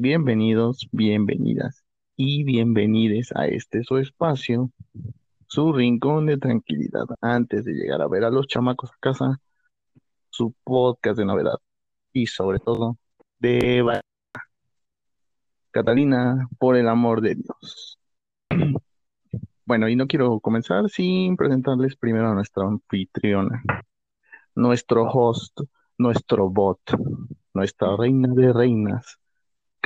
bienvenidos, bienvenidas y bienvenides a este su espacio, su rincón de tranquilidad antes de llegar a ver a los chamacos a casa, su podcast de novedad y sobre todo de va- Catalina, por el amor de Dios. Bueno, y no quiero comenzar sin presentarles primero a nuestra anfitriona, nuestro host, nuestro bot, nuestra reina de reinas,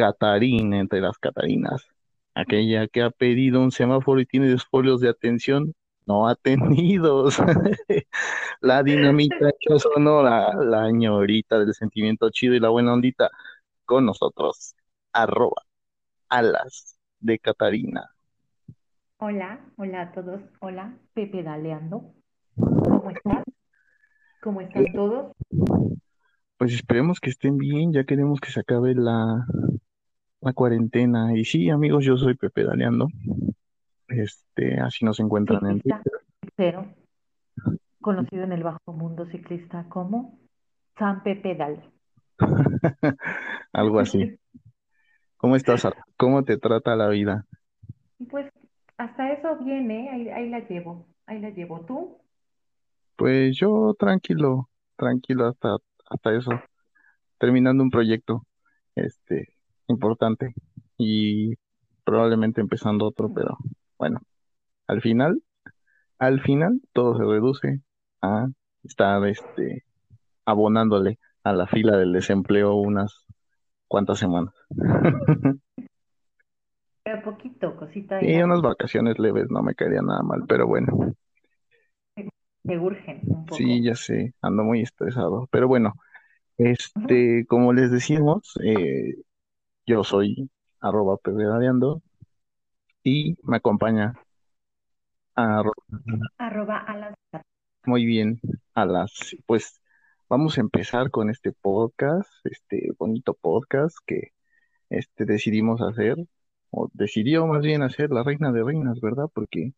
Catarina entre las Catarinas, aquella que ha pedido un semáforo y tiene dos folios de atención no atendidos. La dinamita sonora, la ñorita del sentimiento chido y la buena ondita, con nosotros, arroba alas de Catarina. Hola, hola a todos. Hola, Pepe Daleando. ¿Cómo están? ¿Cómo están todos? Pues esperemos que estén bien, ya queremos que se acabe la, la cuarentena. Y sí, amigos, yo soy Pepe Daleando. Este, así nos encuentran en Twitter. pero conocido en el bajo mundo ciclista como San Pepe Dal. Algo así. ¿Cómo estás? ¿Cómo te trata la vida? Pues hasta eso viene, ahí, ahí la llevo, ahí la llevo. ¿Tú? Pues yo tranquilo, tranquilo hasta, hasta eso, terminando un proyecto, este, importante y probablemente empezando otro, pero bueno, al final, al final todo se reduce a estar, este, abonándole a la fila del desempleo unas cuantas semanas. Pero poquito, cosita Y unas vacaciones leves no me caería nada mal, pero bueno, me urgen un poco. sí, ya sé, ando muy estresado, pero bueno, este, como les decíamos, eh, yo soy arroba pedaleando y me acompaña a, Arroba a las muy bien a las, pues vamos a empezar con este podcast, este bonito podcast que este decidimos hacer, o decidió más bien hacer la reina de reinas, ¿verdad? Porque,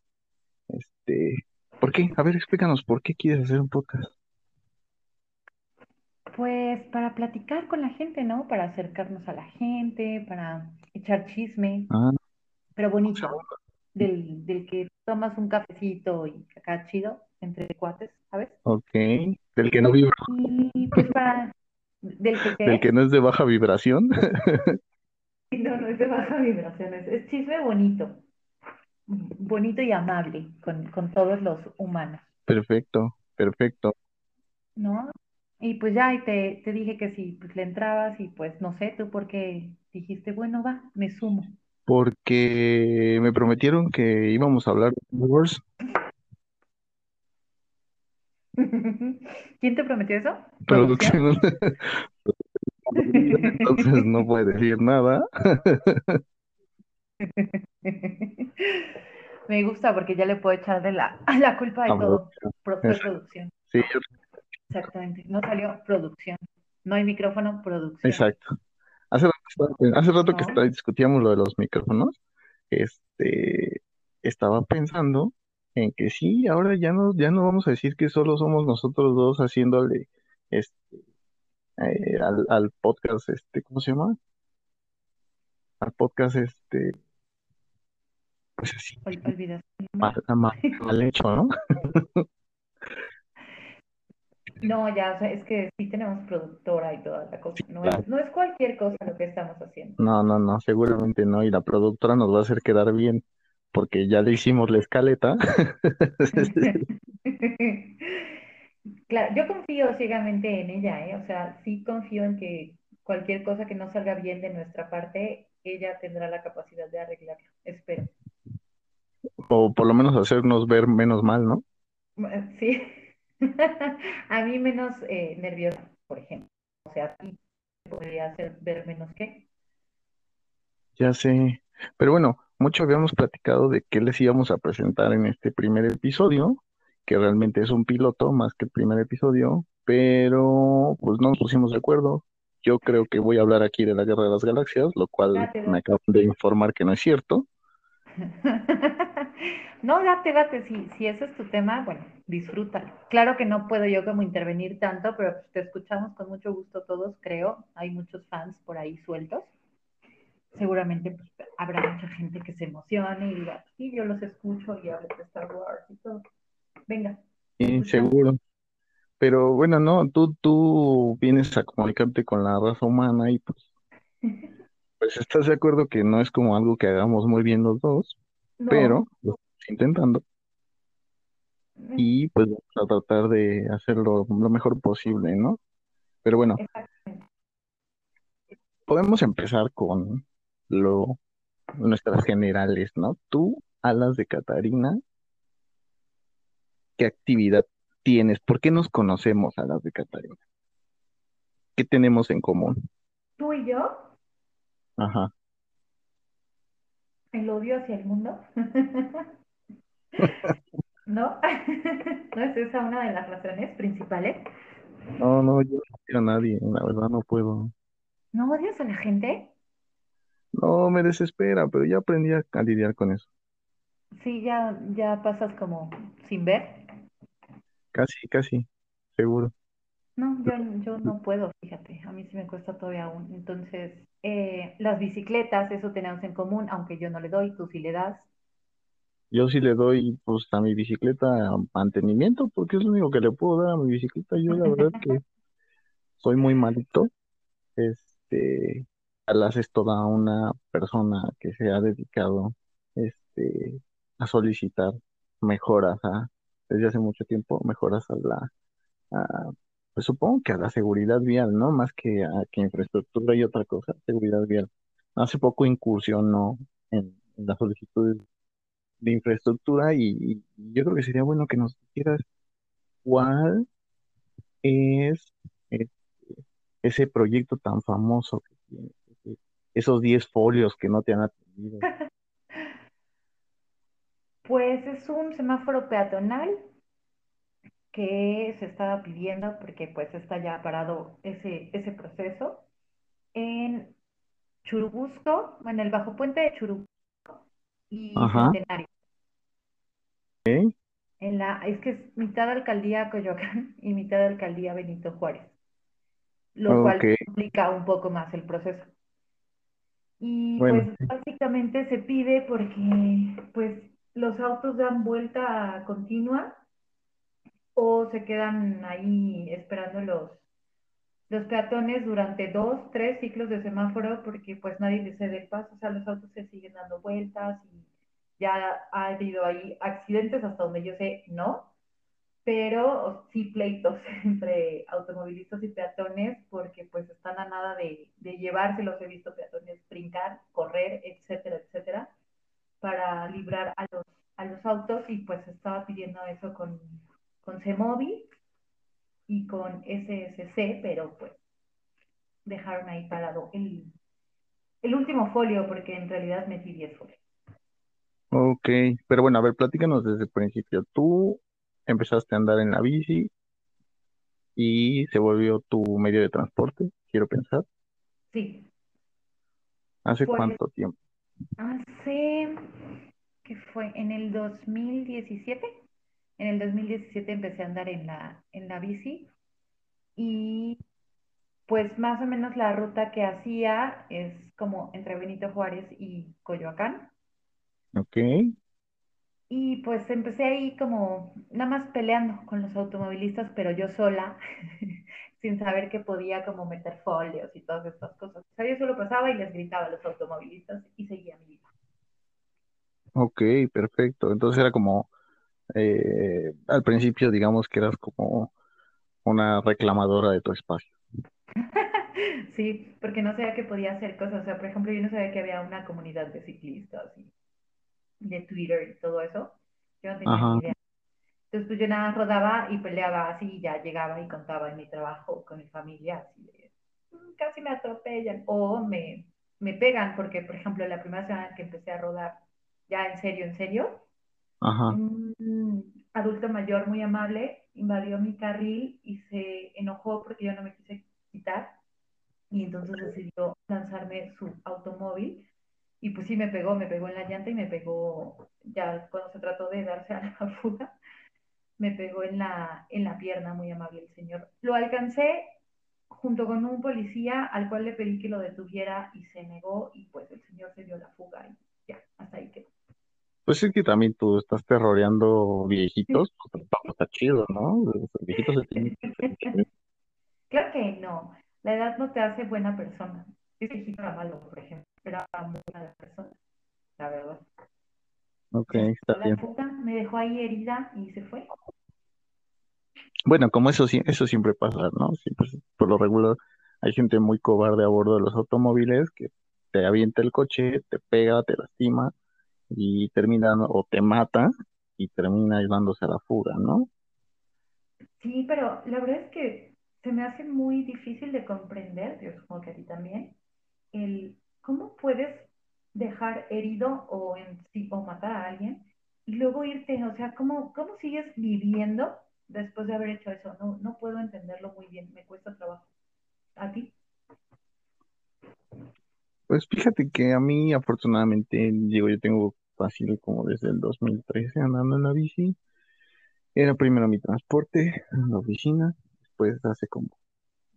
este, ¿por qué? A ver, explícanos, ¿por qué quieres hacer un podcast? Pues para platicar con la gente, ¿no? Para acercarnos a la gente, para echar chisme, Ah, pero bonito, del, del que tomas un cafecito y acá chido, entre cuates, ¿sabes? ok, del que no vibra, Y pues para, del que del que no es de baja vibración. no, no es de baja vibraciones, es chisme bonito, bonito y amable con, con todos los humanos, Perfecto, perfecto. ¿no? Y pues ya, y te, te dije que si pues le entrabas y pues no sé, tú porque dijiste, bueno, va, me sumo. Porque me prometieron que íbamos a hablar de Star Wars. ¿Quién te prometió eso? Producción. Entonces no puede decir nada. Me gusta porque ya le puedo echar de la, la culpa de A todo. Producción, Sí, exactamente. No salió producción. No hay micrófono, producción. exacto. Hace rato, estaba- hace rato que está- discutíamos lo de los micrófonos, este, estaba pensando en que sí, ahora ya no, ya no vamos a decir que solo somos nosotros dos haciéndole este, eh, al, al podcast, este, ¿cómo se llama? Al podcast, este, pues así, Ol- mal- mal hecho, ¿no? No, ya, o sea, es que sí tenemos productora y toda la cosa. No es, no es cualquier cosa lo que estamos haciendo. No, no, no, seguramente no. Y la productora nos va a hacer quedar bien, porque ya le hicimos la escaleta. Claro, yo confío ciegamente en ella, ¿eh? O sea, sí confío en que cualquier cosa que no salga bien de nuestra parte, ella tendrá la capacidad de arreglarlo. Espero. O por lo menos hacernos ver menos mal, ¿no? Sí. A mí menos eh, nerviosa, por ejemplo. O sea, podría hacer ver menos que. Ya sé. Pero bueno, mucho habíamos platicado de qué les íbamos a presentar en este primer episodio, que realmente es un piloto más que el primer episodio, pero pues no nos pusimos de acuerdo. Yo creo que voy a hablar aquí de la Guerra de las Galaxias, lo cual me acaban de informar que no es cierto. No, date, date, si, si ese es tu tema, bueno, disfrútalo. Claro que no puedo yo como intervenir tanto, pero te escuchamos con mucho gusto todos, creo. Hay muchos fans por ahí sueltos. Seguramente pues, habrá mucha gente que se emocione y diga, sí, yo los escucho y hablo de Star Wars y todo. Venga, Sí, seguro. Pero bueno, no, tú, tú vienes a comunicarte con la raza humana y pues, pues estás de acuerdo que no es como algo que hagamos muy bien los dos, pero lo estamos intentando eh, y pues vamos a tratar de hacerlo lo mejor posible, ¿no? Pero bueno, podemos empezar con lo, nuestras generales, ¿no? Tú, Alas de Catarina, ¿qué actividad tienes? ¿Por qué nos conocemos, Alas de Catarina? ¿Qué tenemos en común? Tú y yo, Ajá. el odio hacia el mundo. ¿No? ¿No es esa una de las razones principales? No, no, yo no quiero a nadie, la verdad no puedo. ¿No odias a la gente? No, me desespera, pero ya aprendí a, a lidiar con eso. Sí, ya, ya pasas como sin ver. Casi, casi, seguro. No, yo, yo no puedo, fíjate, a mí sí me cuesta todavía aún. Entonces, eh, las bicicletas, eso tenemos en común, aunque yo no le doy, tú sí le das. Yo sí le doy, pues, a mi bicicleta mantenimiento, porque es lo único que le puedo dar a mi bicicleta. Yo la verdad que soy muy malito. Este, Alas es toda una persona que se ha dedicado, este, a solicitar mejoras a, desde hace mucho tiempo, mejoras a la, a, pues supongo que a la seguridad vial, ¿no? Más que a que infraestructura y otra cosa, seguridad vial. Hace poco incursionó en, en las solicitudes de infraestructura y, yo creo que sería bueno que nos dijeras cuál es este, ese proyecto tan famoso que tienes, ese- esos 10 folios que no te han atendido. Pues es un semáforo peatonal que se estaba pidiendo porque pues está ya parado ese, ese proceso. En Churubusco, en el Bajo Puente de Churubusco y Ajá, Centenario. ok, En la, es que es mitad alcaldía Coyoacán y mitad alcaldía Benito Juárez, lo cual complica un poco más el proceso. Y bueno, pues básicamente se pide porque pues los autos dan vuelta continua o se quedan ahí esperando los, los peatones durante dos, tres ciclos de semáforo porque pues nadie les cede el paso, o sea, los autos se siguen dando vueltas y ya ha habido ahí accidentes hasta donde yo sé, no, pero sí pleitos entre automovilistas y peatones porque pues están a nada de, de llevárselos, he visto peatones brincar, correr, etcétera, etcétera, para librar a los, a los autos y pues estaba pidiendo eso con, con CEMOVI y con SSC, pero pues dejaron ahí parado el, el último folio porque en realidad metí 10 folios. ok, pero bueno, a ver, platícanos desde el principio. Tú empezaste a andar en la bici y se volvió tu medio de transporte, quiero pensar. Sí, ¿Hace pues cuánto tiempo? hace, ¿qué fue? En el 2017. En el 2017 empecé a andar en la, en la bici y pues más o menos la ruta que hacía es como entre Benito Juárez y Coyoacán. Ok, Y pues empecé ahí como nada más peleando con los automovilistas, pero yo sola, sin saber que podía como meter folios y todas estas cosas. O sea, yo solo pasaba y les gritaba a los automovilistas y seguía mi vida. ok, perfecto. Entonces era como, eh, al principio digamos que eras como una reclamadora de tu espacio. Sí, porque no sabía que podía hacer cosas. O sea, por ejemplo, yo no sabía que había una comunidad de ciclistas y de Twitter y todo eso. Yo no tenía Ajá, idea. Entonces, pues yo nada rodaba y peleaba así y ya llegaba y contaba en mi trabajo con mi familia, así de, "Mm, casi me atropellan o me, me pegan, porque, por ejemplo, la primera semana que empecé a rodar, ya en serio, en serio, ajá. Un adulto mayor muy amable invadió mi carril y se enojó porque yo no me quise quitar y entonces decidió lanzarme su automóvil y pues sí me pegó, me pegó en la llanta y me pegó ya cuando se trató de darse a la fuga, me pegó en la, en la pierna, muy amable el señor. Lo alcancé junto con un policía al cual le pedí que lo detuviera y se negó y pues el señor se dio la fuga y ya, hasta ahí quedó. Pues es que también tú estás terroreando viejitos, pues tampoco está chido, ¿no? Los viejitos se tienen que. Claro que no, la edad no te hace buena persona. Ese viejito era malo, por ejemplo, era muy mala persona, la verdad. Ok, está la bien. me dejó ahí herida y se fue. Bueno, como eso sí, eso siempre pasa, ¿no? Siempre, por lo regular, hay gente muy cobarde a bordo de los automóviles que te avienta el coche, te pega, te lastima y termina o te mata y termina llevándose a la fuga, ¿no? Sí, pero la verdad es que se me hace muy difícil de comprender, yo supongo que a ti también, el cómo puedes dejar herido o, en, o matar a alguien y luego irte, o sea, ¿cómo, cómo sigues viviendo después de haber hecho eso? No, no puedo entenderlo muy bien, me cuesta trabajo. ¿A ti? Pues fíjate que a mí, afortunadamente, digo, yo tengo fácil como desde el 2013 andando en la bici. Era primero mi transporte en la oficina, después hace como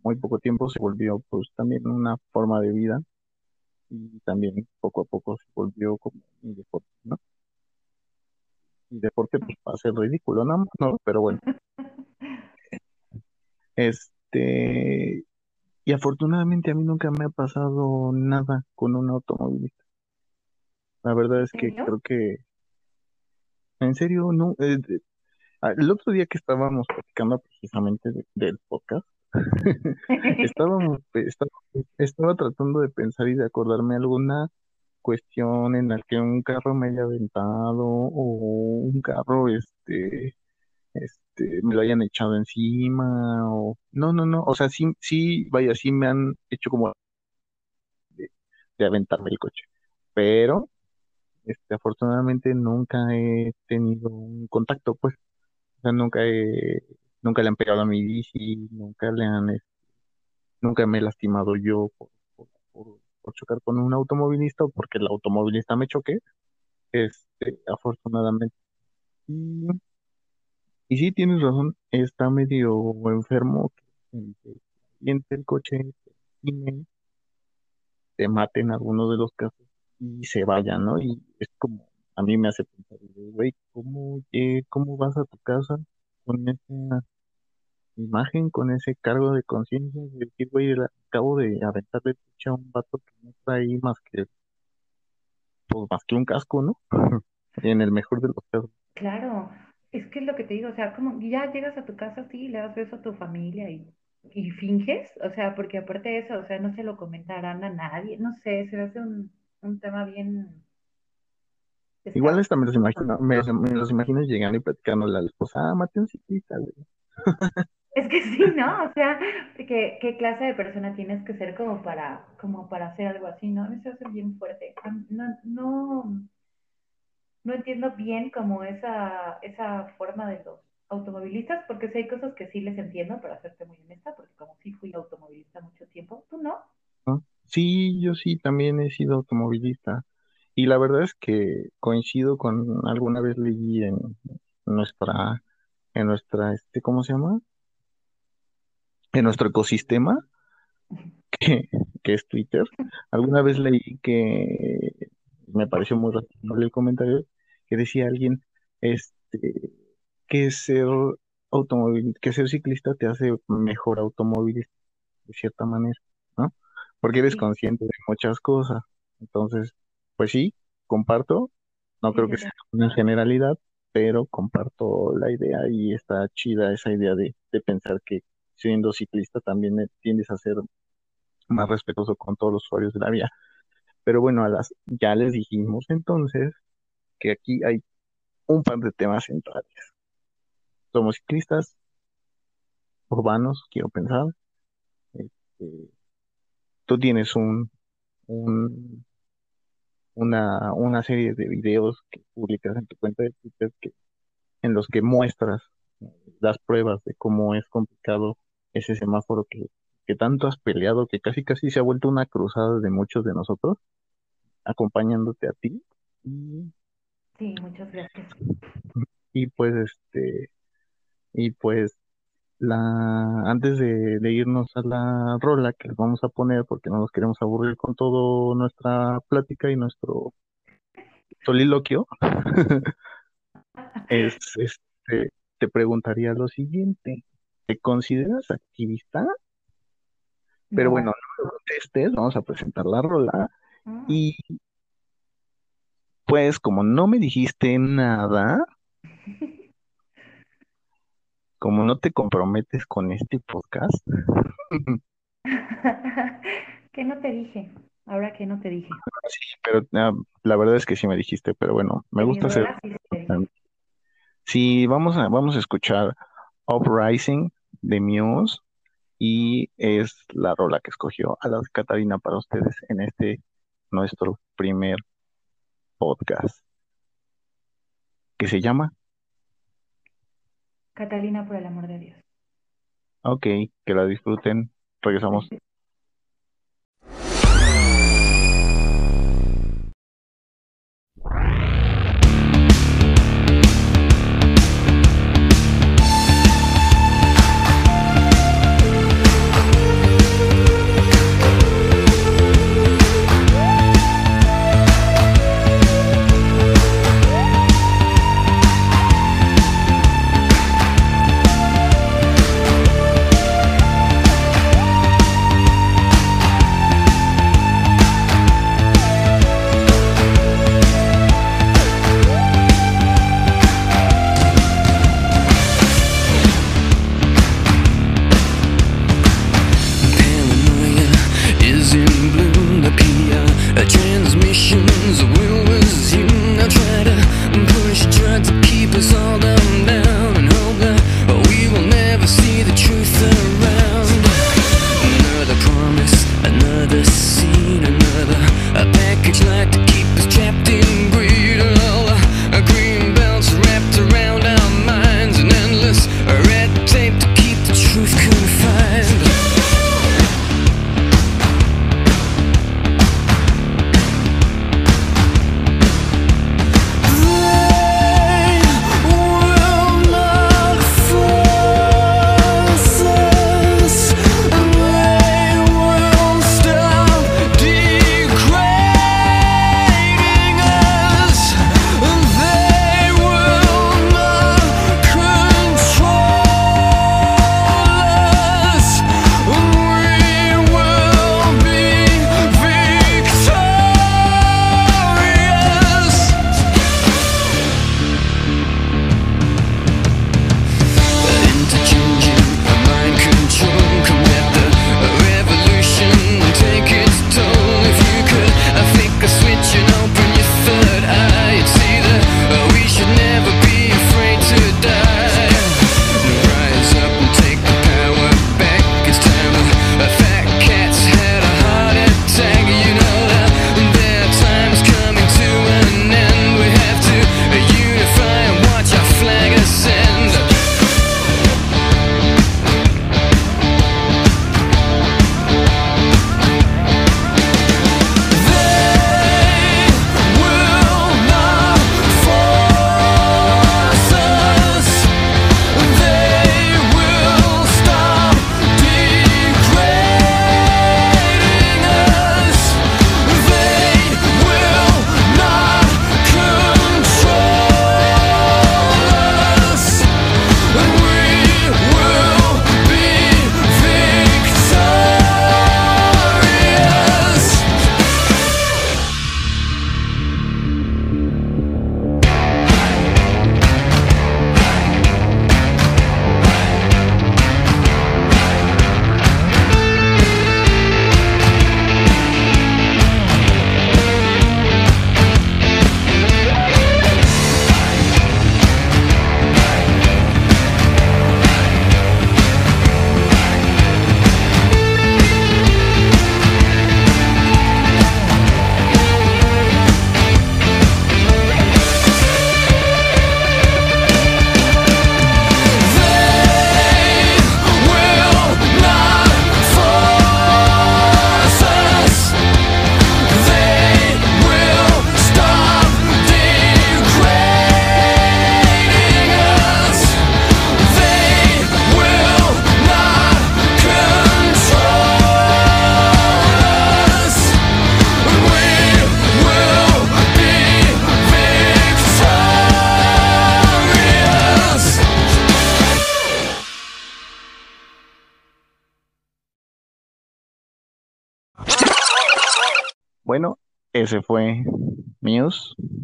muy poco tiempo se volvió pues también una forma de vida y también poco a poco se volvió como mi deporte, ¿no? Mi deporte pues para ser ridículo, ¿no? No, pero bueno, este, y afortunadamente a mí nunca me ha pasado nada con un automovilista. La verdad es ¿En que creo que, en serio, no, eh, de- ah, el otro día que estábamos platicando precisamente de- del podcast, estábamos, estaba, estaba tratando de pensar y de acordarme alguna cuestión en la que un carro me haya aventado o un carro, este, este, me lo hayan echado encima o no, no, no, o sea, sí, sí, vaya, sí me han hecho como de, de aventarme el coche, pero, este, afortunadamente nunca he tenido un contacto, pues, o sea, nunca he, nunca le han pegado a mi bici, nunca le han, eh, nunca me he lastimado yo por, por, chocar con un automovilista o porque el automovilista me choque, este, afortunadamente. Y, y sí, tienes razón, está medio enfermo que el coche, te lastime, te mate en algunos de los casos y se vaya, ¿no? Y es como, a mí me hace pensar, güey, ¿cómo, cómo vas a tu casa con esa imagen, con ese cargo de conciencia de decir, güey, acabo de aventarle coche a un vato que no trae más que, pues, más que un casco, ¿no? En el mejor de los casos. Claro, es que es lo que te digo, o sea, como ya llegas a tu casa, sí, le das beso a tu familia y, y finges, o sea, porque aparte de eso, o sea, no se lo comentarán a nadie, no sé, se hace un, un tema bien Igual esta me los imagino, me los, me los imagino llegando y platicándole a la esposa, ah, maté a un ciclista, güey. Es que sí, ¿no? O sea, ¿qué, qué clase de persona tienes que ser como para, como para hacer algo así, ¿no? A mí se hace bien fuerte. No, no, no entiendo bien como esa, esa forma de los automovilistas, porque sí hay cosas que sí les entiendo, para serte muy honesta, porque como sí fui automovilista mucho tiempo, ¿tú no? Sí, yo sí también he sido automovilista. Y la verdad es que coincido con, alguna vez leí en nuestra, en nuestra, este, ¿cómo se llama? En nuestro ecosistema, que, es Twitter. Alguna vez leí que me pareció muy razonable el comentario que decía alguien, este, que ser automóvil, que ser ciclista te hace mejor automovilista, de cierta manera. Porque eres Sí, consciente de muchas cosas. Entonces, pues sí, comparto, no creo que sea una generalidad, pero comparto la idea y está chida esa idea de, de pensar que siendo ciclista también tiendes a ser más respetuoso con todos los usuarios de la vía. Pero bueno, a las, ya les dijimos entonces que aquí hay un par de temas centrales. Somos ciclistas urbanos, quiero pensar. Este, tú tienes un, un una, una serie de videos que publicas en tu cuenta de Twitter que, en los que muestras las pruebas de cómo es complicado ese semáforo que, que tanto has peleado, que casi casi se ha vuelto una cruzada de muchos de nosotros, acompañándote a ti. Y, Sí, muchas gracias. y pues este, y pues la, antes de, de irnos a la rola que les vamos a poner, porque no nos queremos aburrir con toda nuestra plática y nuestro soliloquio, es, este, te preguntaría lo siguiente, ¿te consideras activista? Pero No. bueno, no me contestes, vamos a presentar la rola Mm. y pues como no me dijiste nada, como no te comprometes con este podcast, ¿Qué no te dije? Ahora que no te dije. sí, pero ah, la verdad es que sí me dijiste, pero bueno, me gusta hacer. Sí, vamos a, vamos a escuchar Uprising de Muse y es la rola que escogió a la Catarina para ustedes en este nuestro primer podcast que se llama Catalina, por el amor de Dios. Ok, que la disfruten. Regresamos.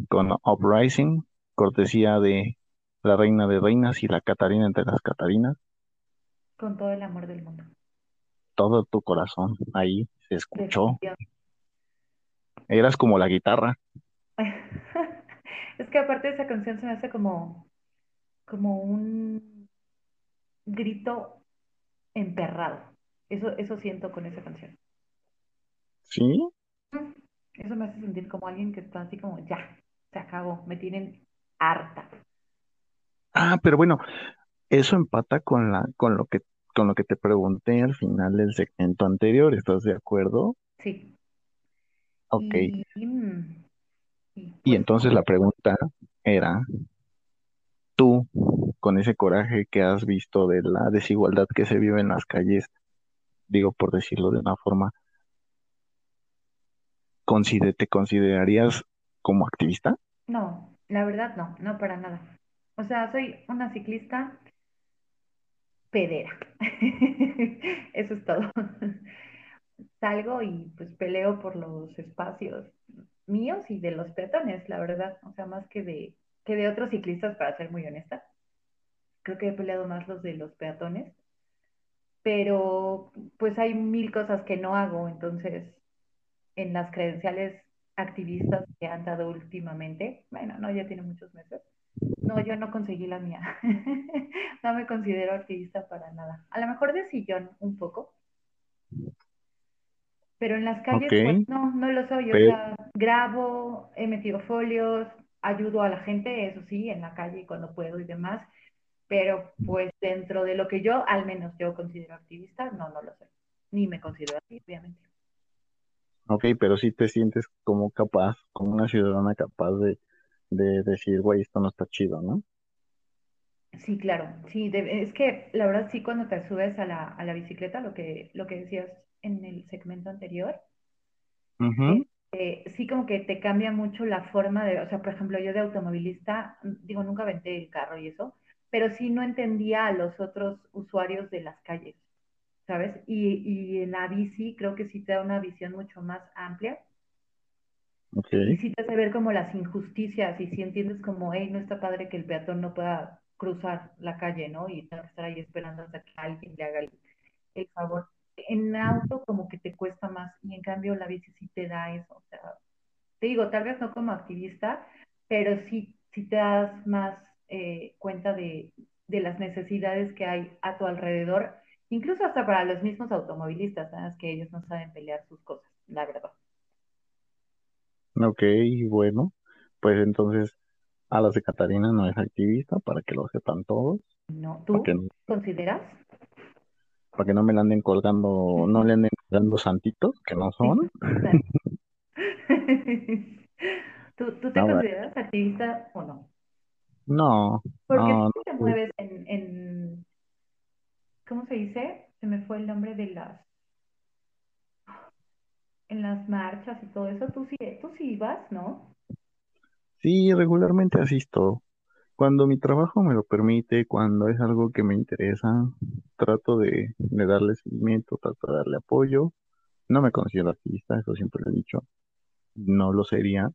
Con Uprising, cortesía de la reina de reinas y la Catarina entre las Catarinas. Con todo el amor del mundo. Todo tu corazón ahí se escuchó. Eras como la guitarra. Es que aparte de esa canción se me hace como, como un grito emperrado. Eso, eso siento con esa canción. ¿Sí? Eso me hace sentir como alguien que está así como, ya, se acabó, me tienen harta. Ah, pero bueno, eso empata con la, con lo que, con lo que te pregunté al final del segmento anterior. ¿Estás de acuerdo? Sí. Ok. Y, mm, y Y pues entonces la pregunta era, tú, con ese coraje que has visto de la desigualdad que se vive en las calles, digo por decirlo de una forma, consider- ¿te considerarías como activista? no, la verdad no, no para nada. O sea, soy una ciclista pedera. Eso es todo. Salgo y pues peleo por los espacios míos y de los peatones, la verdad. O sea, más que de, que de otros ciclistas, para ser muy honesta. Creo que he peleado más los de los peatones, pero pues hay mil cosas que no hago, entonces en las credenciales activistas que han dado últimamente, bueno, no, ya tiene muchos meses. No, yo no conseguí la mía. No me considero activista para nada. A lo mejor de sillón un poco, pero en las calles, pues no, no lo soy. O sea, grabo, he metido folios, ayudo a la gente, eso sí, en la calle cuando puedo y demás, pero pues dentro de lo que yo, al menos yo considero activista, no, no lo soy. Ni me considero así, obviamente. Ok, pero sí te sientes como capaz, como una ciudadana capaz de, de decir, güey, esto no está chido, ¿no? Sí, claro, sí, de- es que la verdad sí cuando te subes a la, a la bicicleta, lo que, lo que decías en el segmento anterior, eh, sí como que te cambia mucho la forma de, o sea, por ejemplo, yo de automovilista, digo, nunca aventé el carro y eso, pero sí no entendía a los otros usuarios de las calles, ¿sabes? Y, y en la bici creo que sí te da una visión mucho más amplia ok, y sí te hace ver como las injusticias y sí entiendes como, hey, no está padre que el peatón no pueda cruzar la calle, ¿no? Y estar ahí esperando hasta que alguien le haga el, el favor. En auto como que te cuesta más y en cambio la bici sí te da eso, o sea, te digo, tal vez no como activista, pero sí, sí te das más eh, cuenta de, de las necesidades que hay a tu alrededor, incluso hasta para los mismos automovilistas, ¿sabes? Que ellos no saben pelear sus cosas, la verdad. ok, bueno, pues entonces Alas de Catarina no es activista, para que lo sepan todos, ¿No? ¿Tú consideras? para que no me la anden colgando, no le anden colgando santitos, que no son. ¿Tú, tú te No, consideras activista o no? no, Porque no, tú no, sí te mueves en, en, ¿cómo se dice? Se me fue el nombre de las, en las marchas y todo eso. Tú sí, tú sí vas, ¿no? sí, regularmente asisto. Cuando mi trabajo me lo permite, cuando es algo que me interesa, trato de, de darle seguimiento, trato de darle apoyo. No me considero activista, eso siempre lo he dicho. No lo sería,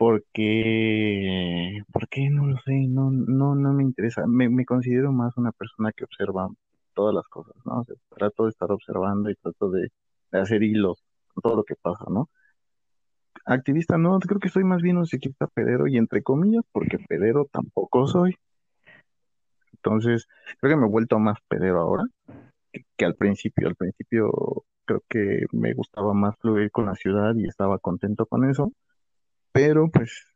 porque, ¿por qué? No lo sé, no, no, no me interesa. Me, me considero más una persona que observa todas las cosas, ¿no? O sea, trato de estar observando y trato de, de hacer hilos con todo lo que pasa, ¿no? Activista no, creo que soy más bien un ciclista pedero y entre comillas, porque pedero tampoco soy. Entonces, creo que me he vuelto más pedero ahora que al principio. Al principio creo que me gustaba más fluir con la ciudad y estaba contento con eso, pero pues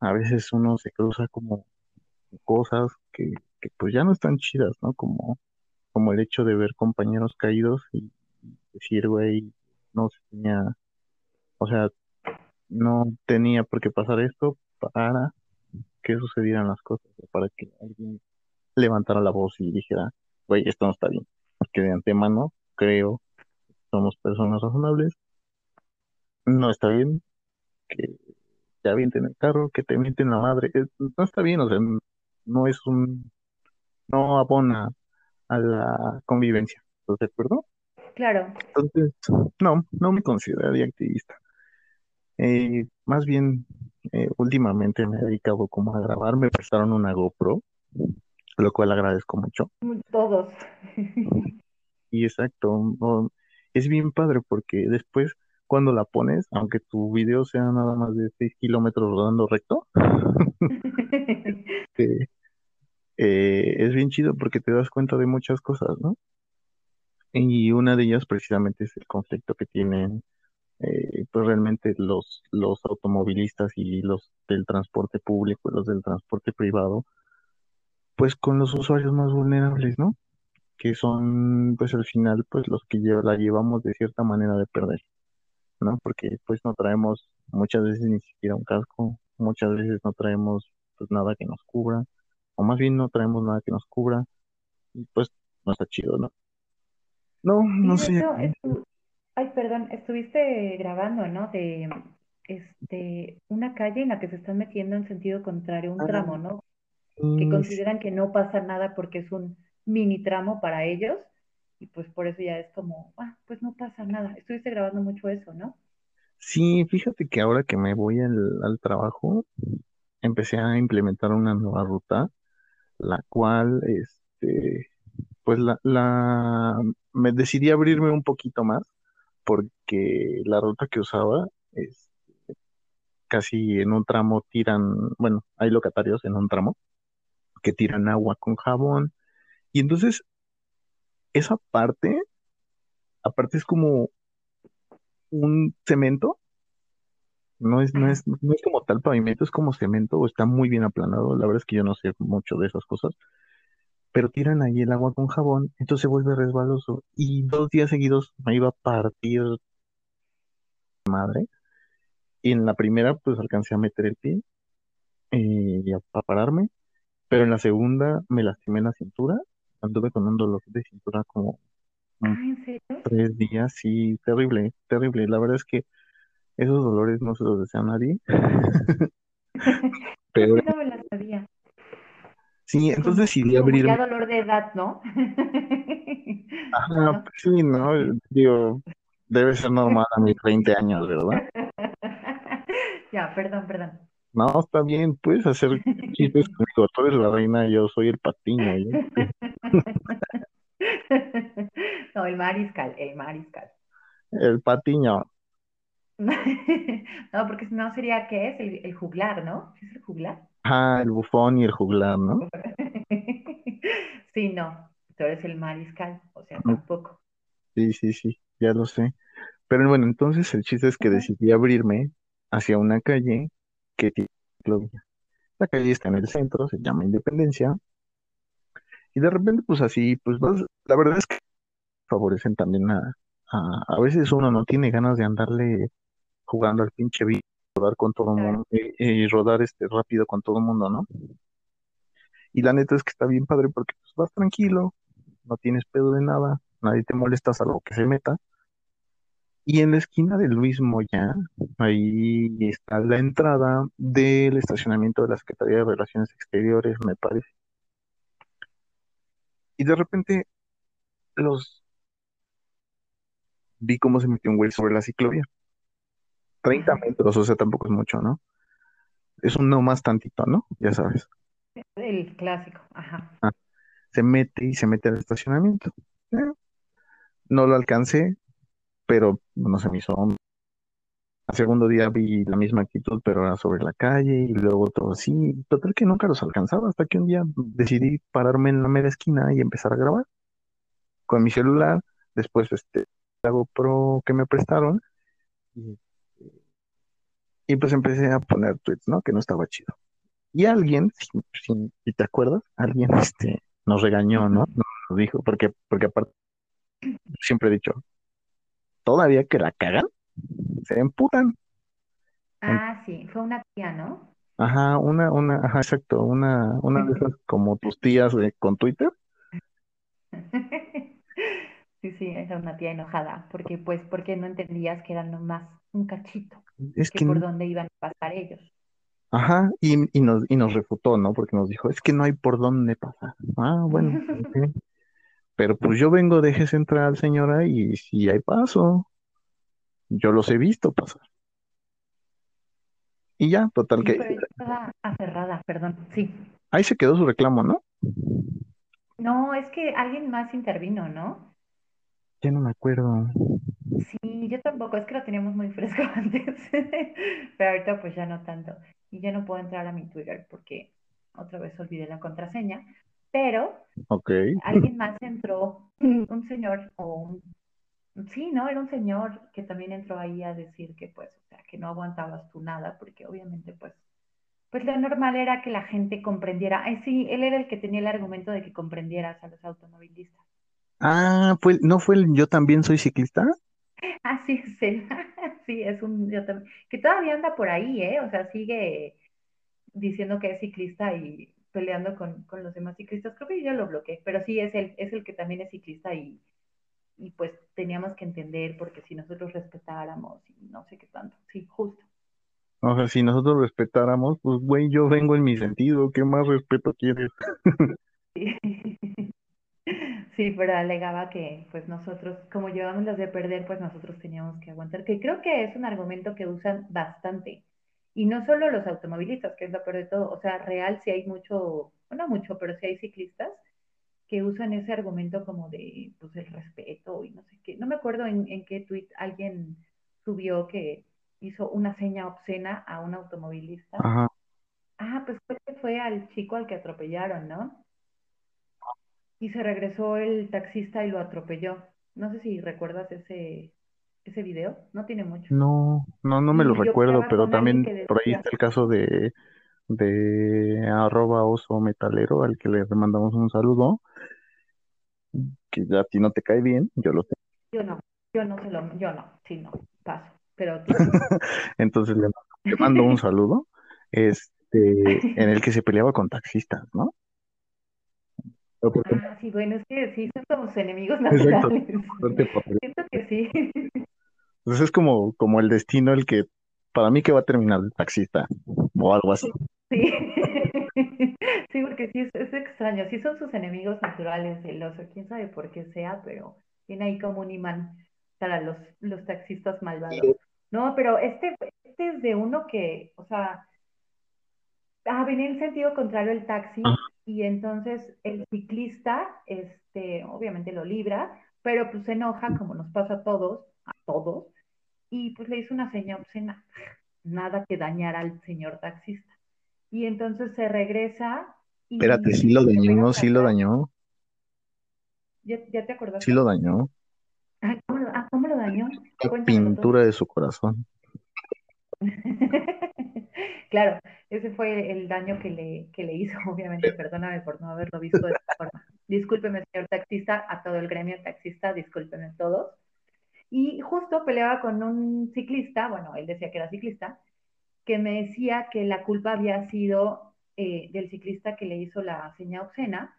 a veces uno se cruza como cosas que, pues ya no están chidas, ¿no? Como, como el hecho de ver compañeros caídos y decir, güey, no se tenía, o sea, no tenía por qué pasar esto para que sucedieran las cosas, para que alguien levantara la voz y dijera, güey, esto no está bien. Porque de antemano creo que somos personas razonables, no está bien que te avienten el carro, que te mienten la madre, no está bien, o sea, no es un, no abona a la convivencia. ¿Estás de acuerdo? Claro. Entonces, no, no me consideraría activista. Eh, más bien, eh, últimamente me he dedicado como a grabar, me prestaron una GoPro, lo cual agradezco mucho. Todos. Y exacto, no, es bien padre porque después cuando la pones, aunque tu video sea nada más de 6 kilómetros rodando recto, eh, eh, es bien chido porque te das cuenta de muchas cosas, ¿no? Y una de ellas precisamente es el conflicto que tienen eh, pues realmente los, los automovilistas y los del transporte público, los del transporte privado, pues con los usuarios más vulnerables, ¿no? Que son, pues al final, pues los que la llevamos de cierta manera de perder, ¿no? Porque pues no traemos muchas veces ni siquiera un casco, muchas veces no traemos pues nada que nos cubra, o más bien no traemos nada que nos cubra, y pues no está chido, ¿no? No, no sé. Ay, perdón, estuviste grabando, ¿no? De este una calle en la que se están metiendo en sentido contrario, un tramo, Ah, ¿no? Que consideran que no pasa nada porque es un mini tramo para ellos y pues por eso ya es como, ah, pues no pasa nada. Estuviste grabando mucho eso, ¿no? Sí, fíjate que ahora que me voy al, trabajo, empecé a implementar una nueva ruta, la cual, este, pues la, la, me decidí abrirme un poquito más, porque la ruta que usaba es casi en un tramo tiran, bueno, hay locatarios en un tramo que tiran agua con jabón, y entonces esa parte, aparte es como un cemento, no es, no es, no es como tal pavimento, es como cemento, o está muy bien aplanado, la verdad es que yo no sé mucho de esas cosas, pero tiran ahí el agua con jabón, entonces se vuelve resbaloso, y dos días seguidos me iba a partir madre, y en la primera pues alcancé a meter el pie eh, y a, a pararme, pero en la segunda me lastimé en la cintura, anduve con un dolor de cintura como un ¿en serio? tres días, sí, terrible, terrible, la verdad es que esos dolores no se los desea a nadie, pero sí no me la sabía. sí, entonces decidí como ya dolor de edad, ¿no? Ajá, pues sí, ¿no? Digo, debe ser normal a mis 20 años, ¿verdad? Ya, perdón, perdón. No, está bien, puedes hacer chistes conmigo, tú eres la reina, yo soy el patiño, sé, No, el mariscal, el mariscal. el patiño, No, porque si no sería, ¿qué es? El, el juglar, ¿no? ¿Sí ¿Es el juglar? ajá, el bufón y el juglar, ¿no? Sí, no, tú eres el mariscal, o sea, tampoco. Sí, sí, sí, ya lo sé. Pero bueno, entonces el chiste es que decidí abrirme hacia una calle que tiene. La calle está en el centro, se llama Independencia, y de repente, pues así, pues vas, la verdad es que favorecen también a, a, a veces uno no tiene ganas de andarle jugando al pinche beat, rodar con todo el mundo, y, y rodar este rápido con todo el mundo, ¿no? Y la neta es que está bien padre porque pues, vas tranquilo, no tienes pedo de nada, nadie te molesta salvo que se meta. Y en la esquina de Luis Moya, ahí está la entrada del estacionamiento de la Secretaría de Relaciones Exteriores, me parece. Y de repente los vi cómo se metió un güey sobre la ciclovía. 30 Ajá. metros, o sea, tampoco es mucho, ¿no? Es un no más tantito, ¿no? Ya sabes. El clásico, ajá. Ah, se mete y se mete al estacionamiento. Eh, no lo alcancé, pero no se me hizo. Al segundo día vi la misma actitud, pero era sobre la calle y luego otro así. Total que nunca los alcanzaba hasta que un día decidí pararme en la mera esquina y empezar a grabar con mi celular. Después, este, la GoPro que me prestaron y, pues empecé a poner tweets, ¿no? Que no estaba chido. Y alguien, si, te acuerdas, alguien, este, nos regañó, ¿no? Nos dijo, porque, porque aparte siempre he dicho, todavía que la cagan, se emputan. Ah, sí, fue una tía, ¿no? Ajá, una, una, ajá, exacto, una, una de esas como tus tías de- con Twitter. Sí, sí, era una tía enojada, porque pues, porque no entendías que era nomás un cachito, Es que que, por no- dónde iban a pasar ellos. ajá, y, y nos, y nos refutó, ¿no? Porque nos dijo, es que no hay por dónde pasar. Ah, bueno. Pero pues yo vengo de eje central, señora, y si hay paso, yo los he visto pasar. Y ya, total Sí, que pero yo estaba aferrada, perdón. Sí. ahí se quedó su reclamo, ¿no? No, es que alguien más intervino, ¿no? Ya no me acuerdo. Sí, yo tampoco, es que lo teníamos muy fresco antes, pero ahorita pues ya no tanto. Y ya no puedo entrar a mi Twitter porque otra vez olvidé la contraseña, pero alguien más entró, un señor o un... Sí, ¿no? Era un señor que también entró ahí a decir que pues, o sea, que no aguantabas tú nada, porque obviamente pues, pues lo normal era que la gente comprendiera. Ay, sí, él era el que tenía el argumento de que comprendieras a los automovilistas. Ah, fue, ¿no fue el yo también soy ciclista? Ah, sí, es él. Sí, es un, yo también, que todavía anda por ahí, ¿eh? O sea, sigue diciendo que es ciclista y peleando con, con los demás ciclistas. Creo que yo lo bloqueé, pero sí es el, es el que también es ciclista y, y pues teníamos que entender porque si nosotros respetáramos y no sé qué tanto. Sí, justo. O sea, si nosotros respetáramos, pues güey, yo vengo en mi sentido, ¿qué más respeto quieres? Sí. Sí, pero alegaba que pues nosotros, como llevamos las de perder, pues nosotros teníamos que aguantar, que creo que es un argumento que usan bastante. Y no solo los automovilistas, que es lo peor de todo, o sea, real sí hay mucho, bueno, no mucho, pero sí hay ciclistas que usan ese argumento como de, pues, el respeto y no sé qué. No me acuerdo en, en qué tweet alguien subió que hizo una seña obscena a un automovilista. Ajá. Ah, pues fue, fue al chico al que atropellaron, ¿no? y se regresó el taxista y lo atropelló. No sé si recuerdas ese, ese video, no tiene mucho. No, no, no me lo yo recuerdo, pero también que por ahí está el caso de, de arroba oso metalero, al que le mandamos un saludo, que a ti no te cae bien, yo lo sé. yo no, yo no se lo, yo no, sí, no, paso, pero tú. Entonces le, le mando un saludo, este, en el que se peleaba con taxistas, ¿no? Porque- Ah, sí, bueno, es que sí, son como enemigos naturales. Siento que sí. Entonces es como, como el destino el que, para mí que va a terminar el taxista, o algo así. Sí, sí, porque sí es, es extraño, sí son sus enemigos naturales, el oso, quién sabe por qué sea, pero tiene ahí como un imán para los, los taxistas malvados. No, pero este, este es de uno que, o sea, ah, venía en sentido contrario el taxi y entonces el ciclista, este, obviamente lo libra, pero pues se enoja, como nos pasa a todos, a todos, y pues le hizo una seña obscena, nada que dañar al señor taxista. Y entonces se regresa y Espérate, sí lo dañó, sí lo dañó, ¿Ya, ya te acordaste? sí lo dañó. Ah, ¿cómo lo, ah, ¿cómo lo dañó? La todo. pintura de su corazón. Claro, ese fue el daño que le, que le hizo, obviamente, perdóname por no haberlo visto de esta forma. Discúlpeme, señor taxista, a todo el gremio taxista, discúlpeme todos. Y justo peleaba con un ciclista, bueno, él decía que era ciclista, que me decía que la culpa había sido eh, del ciclista que le hizo la seña obscena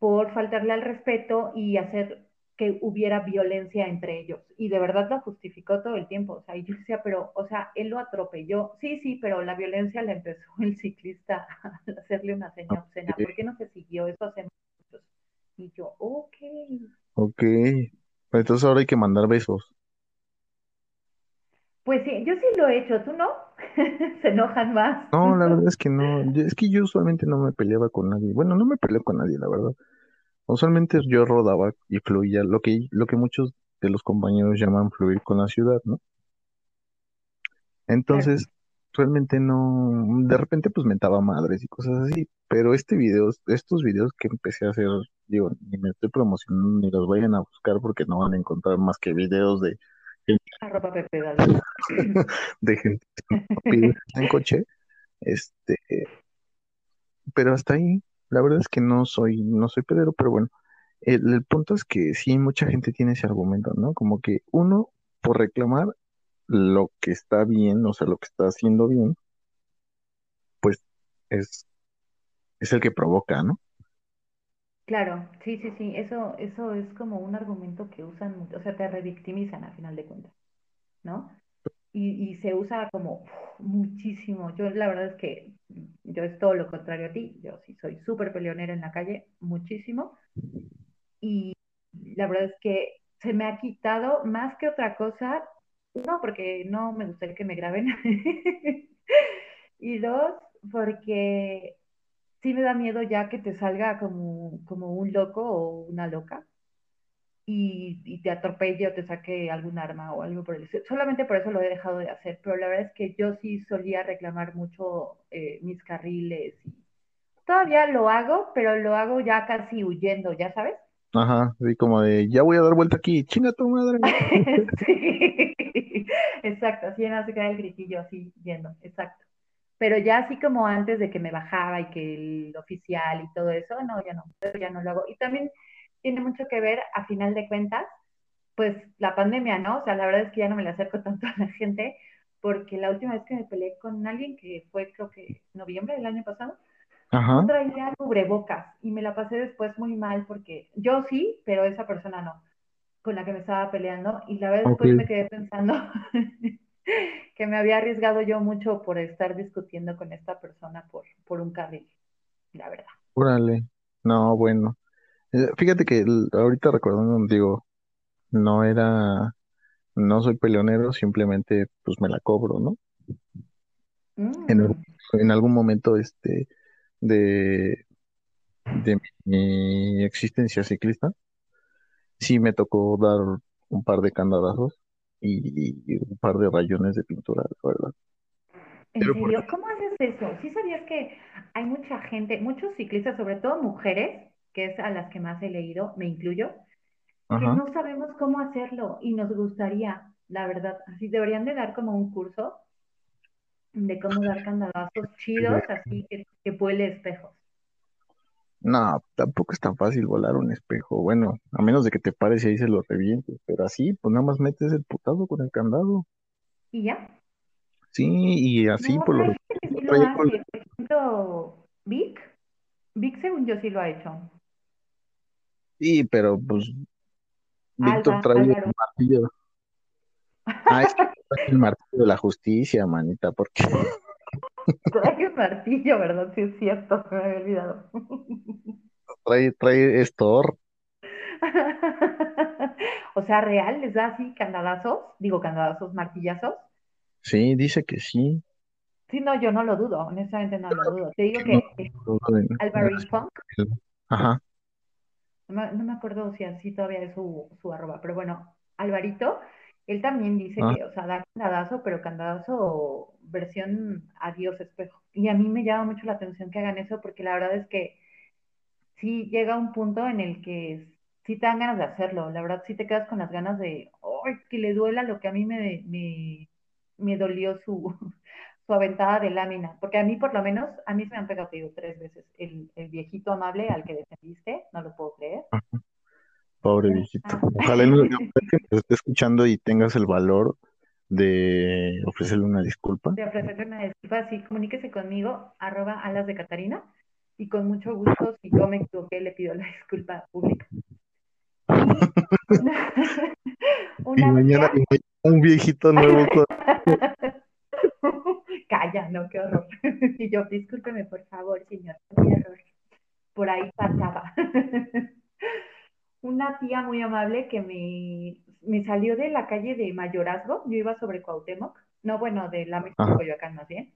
por faltarle al respeto y hacer que hubiera violencia entre ellos. Y de verdad lo justificó todo el tiempo. O sea, y yo decía, pero, o sea, él lo atropelló. Sí, sí, pero la violencia la empezó el ciclista a hacerle una seña obscena. ¿Por qué no se siguió? Eso hacemos muchos. Y yo, ok. Ok. Entonces ahora hay que mandar besos. Pues sí, yo sí lo he hecho, ¿tú no? Se enojan más. No, la verdad es que no. Yo- Es que yo usualmente no me peleaba con nadie. Bueno, no me peleo con nadie, la verdad. Usualmente yo rodaba y fluía, lo que, lo que muchos de los compañeros llaman fluir con la ciudad, ¿no? Entonces, realmente no, de repente pues mentaba madres y cosas así, pero este video, estos videos que empecé a hacer, digo, ni me estoy promocionando ni los vayan a buscar porque no van a encontrar más que videos de, De gente en coche, este, pero hasta ahí, la verdad es que no soy, no soy pedero, pero bueno, el, el punto es que sí, mucha gente tiene ese argumento, ¿no? Como que uno, por reclamar lo que está bien, o sea, lo que está haciendo bien, pues es, es el que provoca, ¿no? Claro, sí, sí, sí, eso, eso es como un argumento que usan, mucho, o sea, te revictimizan a final de cuentas, ¿no? Y, se usa como muchísimo. Yo la verdad es que yo es todo lo contrario a ti, yo sí soy súper peleonera en la calle, muchísimo, y la verdad es que se me ha quitado más que otra cosa, uno, porque no me gustaría que me graben, y dos, porque sí me da miedo ya que te salga como, como un loco o una loca y, y te atropelle o te saque algún arma o algo por el estilo. Solamente por eso lo he dejado de hacer, pero la verdad es que yo sí solía reclamar mucho eh, mis carriles y todavía lo hago, pero lo hago ya casi huyendo, ¿ya sabes? Ajá, así como de, ya voy a dar vuelta aquí, chinga tu madre. Sí, exacto, así no se queda el gritillo así yendo, exacto. Pero ya así como antes de que me bajaba y que el oficial y todo eso, no, ya no, ya no lo hago. Y también tiene mucho que ver, a final de cuentas, pues la pandemia, ¿no? O sea, la verdad es que ya no me le acerco tanto a la gente, porque la última vez que me peleé con alguien, que fue creo que noviembre del año pasado, Ajá, no traía cubrebocas y me la pasé después muy mal porque yo sí, pero esa persona no, con la que me estaba peleando. Y la verdad ok, después me quedé pensando que me había arriesgado yo mucho por estar discutiendo con esta persona por, por un carril, la verdad. órale. No, bueno. Eh, Fíjate que el- ahorita recordando, digo, no era, no soy peleonero, simplemente pues me la cobro, ¿no? En, algún- Mm, en algún momento este de, de mi existencia ciclista, sí me tocó dar un par de candadazos y, y un par de rayones de pintura, la verdad. ¿En Pero por, serio? ¿Cómo haces eso? ¿Sí sabías que hay mucha gente, muchos ciclistas, sobre todo mujeres, que es a las que más he leído, me incluyo, que no sabemos cómo hacerlo y nos gustaría, la verdad, así deberían de dar como un curso de cómo dar candadazos chidos, así que, que vuele espejos. No, tampoco es tan fácil volar un espejo. Bueno, a menos de que te pares y ahí se lo revientes, pero así, pues nada más metes el putazo con el candado. Y ya. Sí, y así No, por lo que sí lo traía con- hace. Por ejemplo, Vic. Vic, según yo, sí lo ha hecho. Sí, pero pues Víctor Alba, trae el Álvaro. martillo. Ah, es que trae el martillo de la justicia, manita, porque Trae un martillo, ¿verdad? Sí, es cierto, me había olvidado. trae, trae Thor. O sea, real, les da así candadazos, digo candadazos, martillazos. Sí, dice que sí. Sí, no, yo no lo dudo, honestamente no lo dudo. Te digo que no, Ajá, no me, no me acuerdo si así todavía es su, su arroba, pero bueno, Alvarito, él también dice ajá. que, o sea, da candadazo, pero candadazo versión adiós espejo. Y a mí me llama mucho la atención que hagan eso porque la verdad es que sí llega un punto en el que sí te dan ganas de hacerlo. La verdad sí te quedas con las ganas de, ¡ay, que le duela lo que a mí me, me, me dolió su, su aventada de lámina! Porque a mí, por lo menos, a mí se me han pegado, te digo, tres veces. El, el viejito amable al que defendiste, no lo puedo creer. Pobre viejito. Ojalá, no- que nos esté escuchando y tengas el valor de ofrecerle una disculpa. de ofrecerle una disculpa, sí, comuníquese conmigo, arroba alas de Catarina, y con mucho gusto, si yo me equivoqué, le pido la disculpa pública. Y una, Y mañana, tía, y mañana un viejito nuevo con... calla, no, qué horror. Y yo, discúlpeme, por favor, señor, mi error. Por ahí pasaba. Una tía muy amable que me, me salió de la calle de Mayorazgo, yo iba sobre Cuauhtémoc, no, bueno, de la México Coyoacán más bien.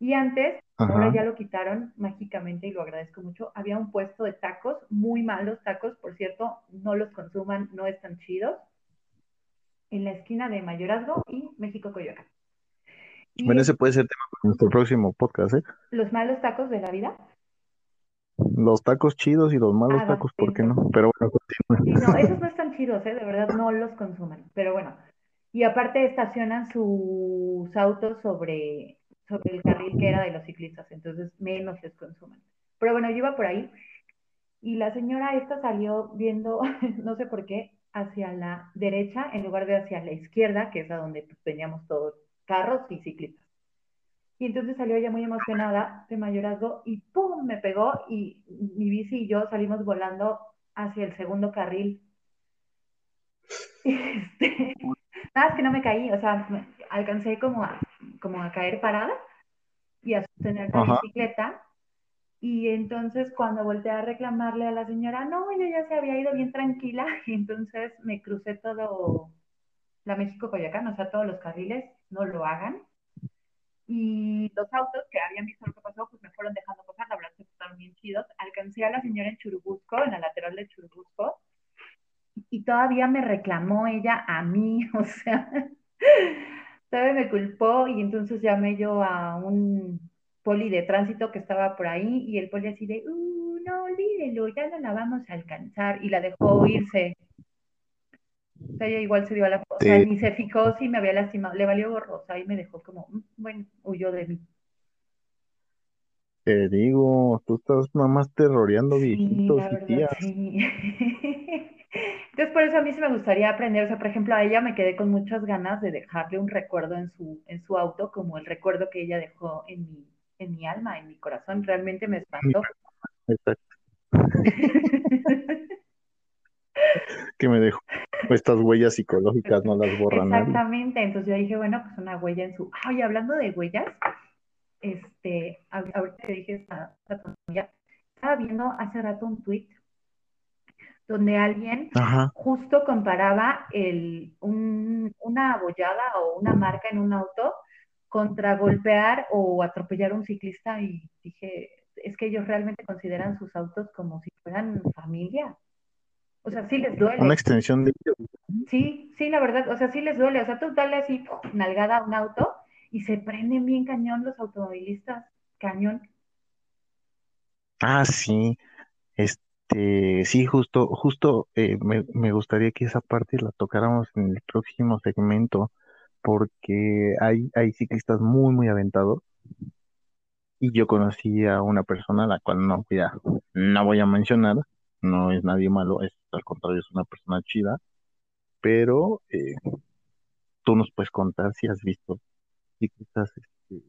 Y antes, ahora ya lo quitaron mágicamente y lo agradezco mucho. Había un puesto de tacos, muy malos tacos, por cierto, no los consuman, no están chidos, en la esquina de Mayorazgo y México Coyoacán. Y Bueno, es ese puede ser tema para nuestro próximo podcast, ¿eh? los malos tacos de la vida. Los tacos chidos y los malos Ah, tacos, ¿por qué no? Pero bueno, Sí, continúa. no, esos no están chidos, ¿eh? De verdad, no los consuman. Pero bueno, y aparte estacionan sus autos sobre, sobre el carril que era de los ciclistas, entonces menos les consuman. Pero bueno, yo iba por ahí y la señora esta salió viendo, no sé por qué, hacia la derecha en lugar de hacia la izquierda, que es a donde pues, veníamos todos, carros y ciclistas. Y entonces salió ella muy emocionada de mayorazgo y ¡pum! me pegó y mi bici y yo salimos volando hacia el segundo carril. Este, nada, es que no me caí, o sea, me- alcancé como a, como a caer parada y a sostener la Ajá. bicicleta Y entonces cuando volteé a reclamarle a la señora, no, ella ya se había ido bien tranquila, y entonces me crucé todo la México-Coyacán, o sea, todos los carriles, no lo hagan. Y los autos que habían visto lo que pasó, pues me fueron dejando pasar, la verdad que estaban bien chidos. Alcancé a la señora en Churubusco, en la lateral de Churubusco, y todavía me reclamó ella a mí, o sea, todavía me culpó y entonces llamé yo a un poli de tránsito que estaba por ahí y el poli así de, uh, no, olvídelo, ya no la vamos a alcanzar y la dejó irse. O sea, ella igual se dio a la... O sea, Sí. ni se fijó si me había lastimado, le valió gorro, o sea, ahí me dejó como, "Mm, bueno, huyó de mí. Te digo, tú estás nada más terroreando Sí, viejitos la y verdad, tías. sí. Entonces, por eso a mí sí me gustaría aprender, o sea, por ejemplo, a ella me quedé con muchas ganas de dejarle un recuerdo en su, en su auto, como el recuerdo que ella dejó en mi, en mi alma, en mi corazón, realmente me espantó. Exacto. Que me dejó. Estas huellas psicológicas no las borra nadie. Exactamente, entonces yo dije, bueno, pues una huella en su... Ay, hablando de huellas, este, ahorita que dije esta, estaba viendo hace rato un tweet donde alguien Ajá. justo comparaba el, un- una abollada o una marca en un auto contra golpear o atropellar a un ciclista y dije, es que ellos realmente consideran sus autos como si fueran familia. O sea, sí les duele. Una extensión de. Sí, sí, la verdad, o sea, sí les duele. O sea, tú dale así, ¡puf! nalgada a un auto y se prenden bien cañón los automovilistas. Cañón. Ah, sí. Este, sí, justo, justo eh, me, me gustaría que esa parte la tocáramos en el próximo segmento, porque hay, hay ciclistas muy, muy aventados. Y yo conocí a una persona, la cual no voy a, no voy a mencionar, no es nadie malo, es al contrario, es una persona chida, pero eh, tú nos puedes contar si has visto ciclistas, este,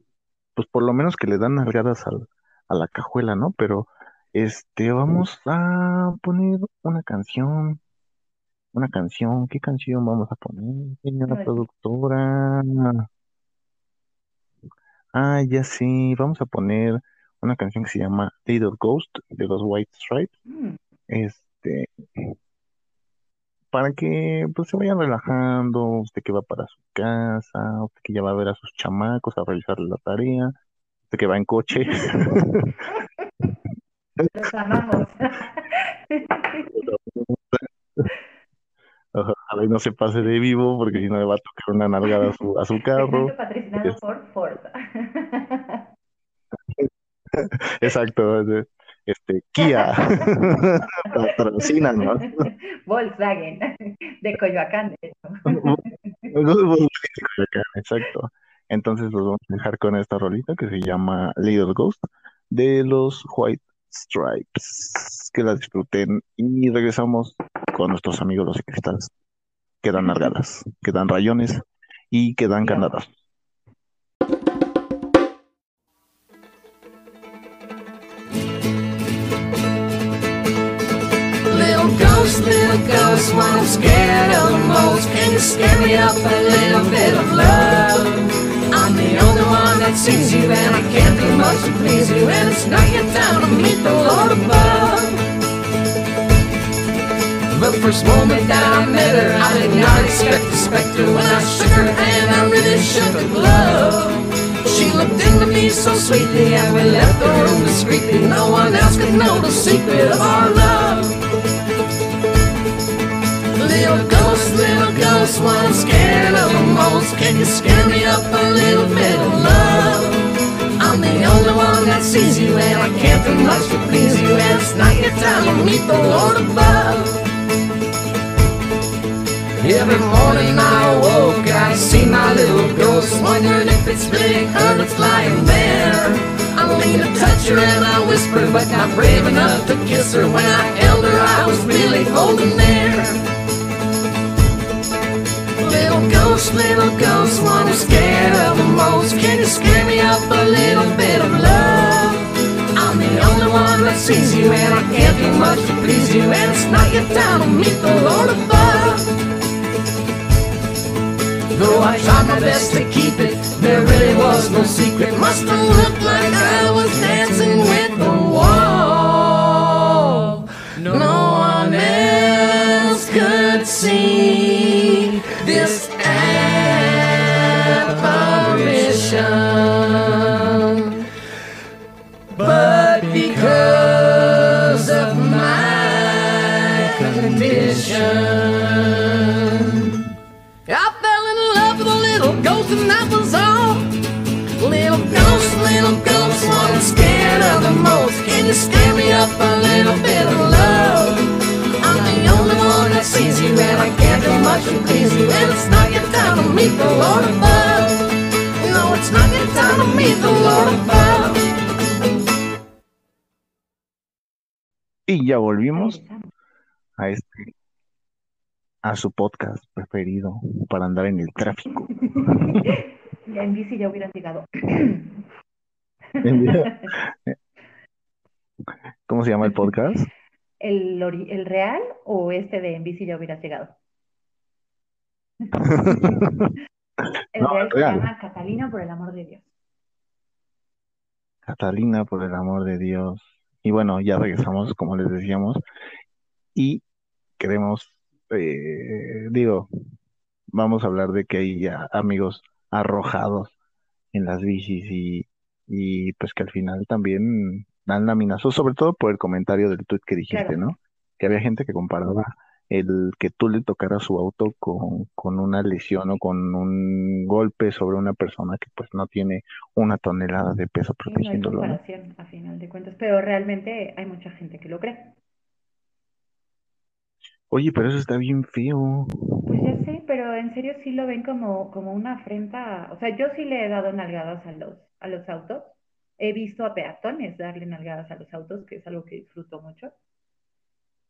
pues por lo menos que le dan nalgadas al- a la cajuela, ¿no? Pero este, vamos a poner una canción, una canción, ¿qué canción vamos a poner, señora productora? Ah, ya sí, vamos a poner una canción que se llama Little Ghost de los White Stripes. Mm, Este, para que pues se vayan relajando, usted que va para su casa, usted que ya va a ver a sus chamacos a realizar la tarea, usted que va en coche. los amamos. Ojalá y no se pase de vivo, porque si no le va a tocar una nalgada a su, a su carro. Patrocinado por Ford. Exacto, este, Kia, patrocínanos. Volkswagen, de Coyoacán, de hecho. Exacto. Entonces los vamos a dejar con esta rolita que se llama Little Ghost de los White Stripes. Que la disfruten y regresamos con nuestros amigos los ciclistas que dan largadas, que dan rayones y que dan. Little ghost, what I'm scared of the most. Can you scare me up a little bit of love? I'm the only one that sees you, and I can't do much to please you. And it's not your time to meet the Lord above. The first moment that I met her, I did not expect a specter. When I shook her hand, I really shook a glove. She looked into me so sweetly, and we left the room discreetly. No one else could know the secret of our love. Little ghost, little ghost, what I'm scared of the most. Can you scare me up a little bit of love? I'm the only one that sees you, and I can't do much to please you. And it's not your time to meet the Lord above. Every morning I awoke, I see my little ghost, wondering if it's really her that's lying there. I leaned to touch her and I whispered, but not brave enough to kiss her. When I held her, I was really holding there. Little ghost, little ghost, one I'm scared of the most. Can you scare me up a little bit of love? I'm the only one that sees you, and I can't do much to please you. And it's not your time to meet the Lord above. Though I tried my best to keep it, there really was no secret. Must have looked like I was dancing with the wall. No one else could see can't do much to please you. And it's not your time to meet the Lord above. No, it's not your time to meet the Lord above. Y ya volvimos a este, a su podcast preferido para andar en el tráfico. En bici ya hubieran llegado. ¿Cómo se llama el podcast? ¿El, el real o este de en bici ya hubieras llegado? El No, real el se real. llama Catalina, por el amor de Dios. Catalina, por el amor de Dios. Y bueno, ya regresamos, como les decíamos, y queremos, eh, digo, vamos a hablar de que hay ya amigos arrojados en las bicis y, y pues que al final también dan laminazos, sobre todo por el comentario del tweet que dijiste, Claro. ¿no? Que había gente que comparaba el que tú le tocaras su auto con, con una lesión o con un golpe sobre una persona que pues no tiene una tonelada de peso Sí, no hay protegiéndolo, ¿no? comparación a final de cuentas, pero realmente hay mucha gente que lo cree. Oye, pero eso está bien feo. Pues ya sé, pero en serio sí lo ven como, como una afrenta. O sea, yo sí le he dado nalgadas a los, a los autos. He visto a peatones darle nalgadas a los autos, que es algo que disfruto mucho.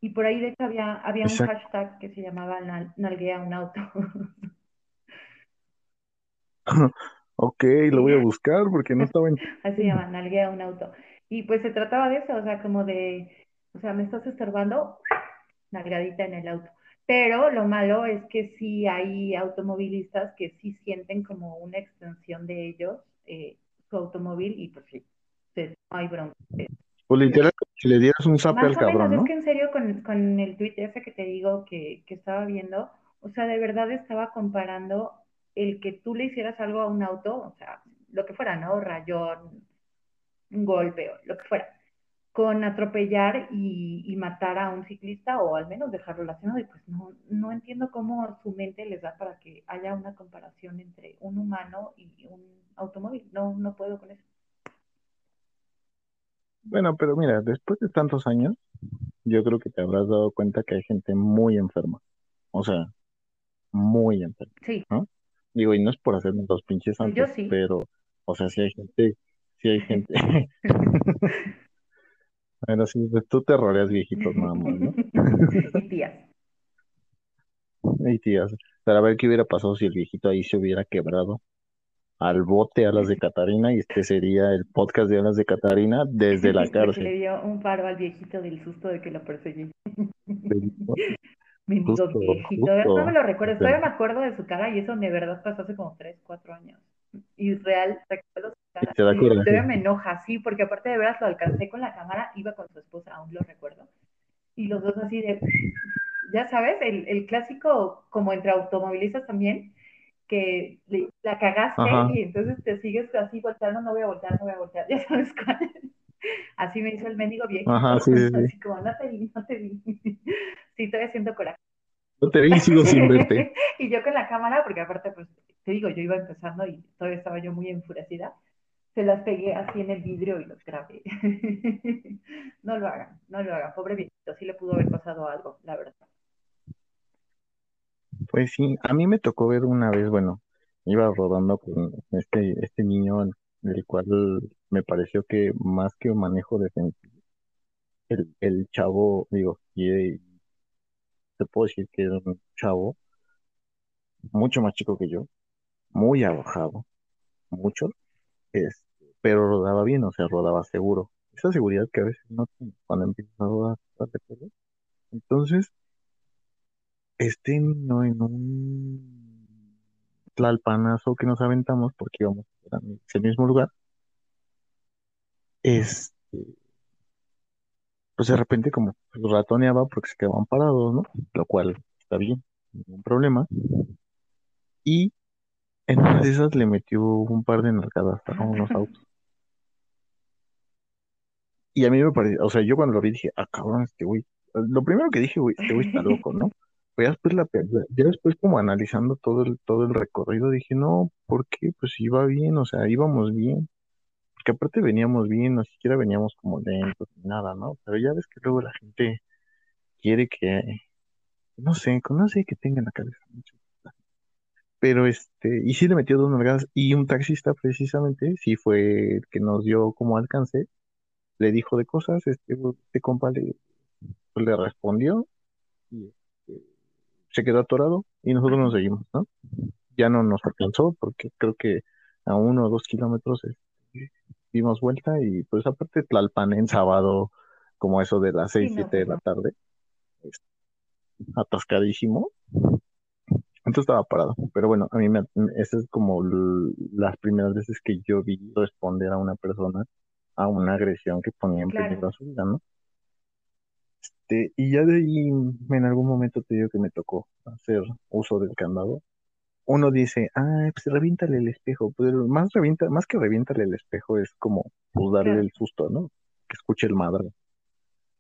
Y por ahí, de hecho, había, había un Exacto. hashtag que se llamaba nal- nalguea un auto. Ok, lo voy a buscar porque no estaba en... Así se llama, nalguea un auto. Y pues se trataba de eso, o sea, como de, o sea, me estás estorbando, nalgadita en el auto. Pero lo malo es que sí hay automovilistas que sí sienten como una extensión de ellos, eh, su automóvil, y pues sí, no hay bronca. Pues literal, si le dieras un zape al o menos, cabrón, es ¿no? que en serio con, con el tweet ese que te digo que, que estaba viendo, o sea, de verdad estaba comparando el que tú le hicieras algo a un auto, o sea, lo que fuera, ¿no? Rayón, un golpe, o lo que fuera, con atropellar y, y matar a un ciclista o al menos dejarlo lastimado. Y pues no, no entiendo cómo su mente les da para que haya una comparación entre un humano y un automóvil. No, no puedo con eso. Bueno, pero mira, después de tantos años, yo creo que te habrás dado cuenta que hay gente muy enferma. O sea, muy enferma, Sí, ¿no? Digo, y no es por hacerme los pinches Pues santos, sí. pero, o sea, sí hay gente, sí hay gente. Bueno, sí, pues tú te rodeas viejitos nada más, ¿no? y tías. Y tías, para ver qué hubiera pasado si el viejito ahí se hubiera quebrado al bote Alas de Catarina y este sería el podcast de Alas de Catarina desde la Porque le cárcel. dio un paro al viejito del susto de que lo perseguí. Mendigo Justo, viejito. Justo. no me lo recuerdo. Todavía me acuerdo de su cara y eso de verdad pasó hace como 3, 4 años. Y real, recuerdo su cara. Y te todavía me enoja, sí, porque aparte de veras lo alcancé con la cámara, iba con su esposa, aún lo recuerdo. Y los dos así de, ya sabes, el, el clásico, como entre automovilistas también, que le- la cagaste Ajá. y entonces te sigues así volteando, no voy a voltear, no voy a voltear, ya sabes cuál. Así me hizo el mendigo viejito. Ajá, sí, sí, sí. Así como, no te vi, no te vi. Sí, todavía siento coraje. No te vi sigo sin verte. y yo con la cámara, porque aparte, pues, te digo, yo iba empezando y todavía estaba yo muy enfurecida, se las pegué así en el vidrio y los grabé. no lo hagan, no lo hagan, pobre viejito, sí le pudo haber pasado algo, la verdad. Pues sí, a mí me tocó ver una vez, bueno, iba rodando con este, este niño, el cual me pareció que más que un manejo defensivo, el, el chavo, digo, eh, te puedo decir que era un chavo mucho más chico que yo, muy arrojado, mucho, este, pero rodaba bien, o sea, rodaba seguro. Esa seguridad que a veces no tienes cuando empiezas a rodar, ¿estás de acuerdo? Entonces, este niño en un tlalpanazo que nos aventamos, porque íbamos a ese mismo lugar, este, pues de repente como ratoneaba porque se quedaban parados, ¿no? Lo cual está bien, ningún problema. Y en una de esas le metió un par de narcadas a unos autos. Y a mí me pareció, o sea, yo cuando lo vi dije, ah, cabrón, este güey. Lo primero que dije, güey, este güey está loco, ¿no? Ya después, la, ya después como analizando todo el, todo el recorrido, dije, no, ¿por qué? Pues iba bien, o sea, íbamos bien. Porque aparte veníamos bien, ni siquiera veníamos como lentos ni nada, ¿no? Pero ya ves que luego la gente quiere que, no sé, no sé que tenga en la cabeza mucho. Pero este, y sí le metió dos nalgadas y un taxista precisamente, sí fue el que nos dio como alcance, le dijo de cosas, este, este compa le, pues, le respondió y se quedó atorado y nosotros nos seguimos, ¿no? Ya no nos alcanzó porque creo que a uno o dos kilómetros este, dimos vuelta y pues aparte Tlalpan en sábado, como eso de las seis, Sí, no, siete de la tarde, este, atascadísimo. Entonces estaba parado, pero bueno, a mí me, esa es como las primeras veces que yo vi responder a una persona a una agresión que ponía en Claro. peligro a su vida, ¿no? Este, y ya de ahí en algún momento te digo que me tocó hacer uso del candado. Uno dice, ah, pues reviéntale el espejo, pero más revienta, más que reviéntale el espejo es como pues darle el susto, ¿no? Que escuche el madre.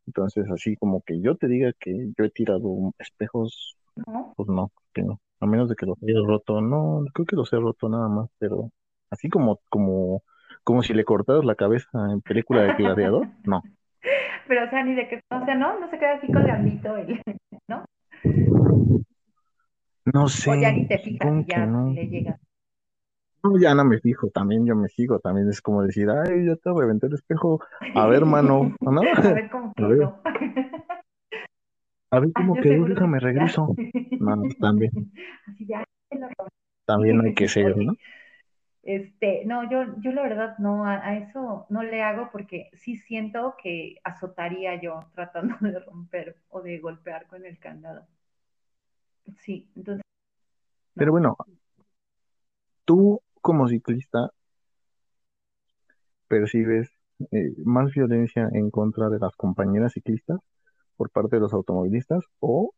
Entonces, así como que yo te diga que yo he tirado espejos, ¿No? pues no, que no. A menos de que los haya roto, no, creo que los he roto nada más, pero así como, como, como si le cortaras la cabeza en película de Gladiador, no. Pero, o sea, ni de que, o sea, no, no se queda así colgandito, el, ¿no? No O ya ni sé, te fijas ya no. le llegas. No, ya no me fijo, también yo me sigo, también es como decir, ay, ya te reventé el espejo, a ver, mano, ¿no? A ver cómo A ver, quedó. a ver Ah, cómo yo quedó, déjame regreso. No, también, Así ya. también hay que ser, ¿no? Este, no, yo, yo la verdad no, a, a eso no le hago porque sí siento que azotaría yo tratando de romper o de golpear con el candado. Sí, entonces, Pero no. bueno, tú como ciclista percibes eh, más violencia en contra de las compañeras ciclistas por parte de los automovilistas o,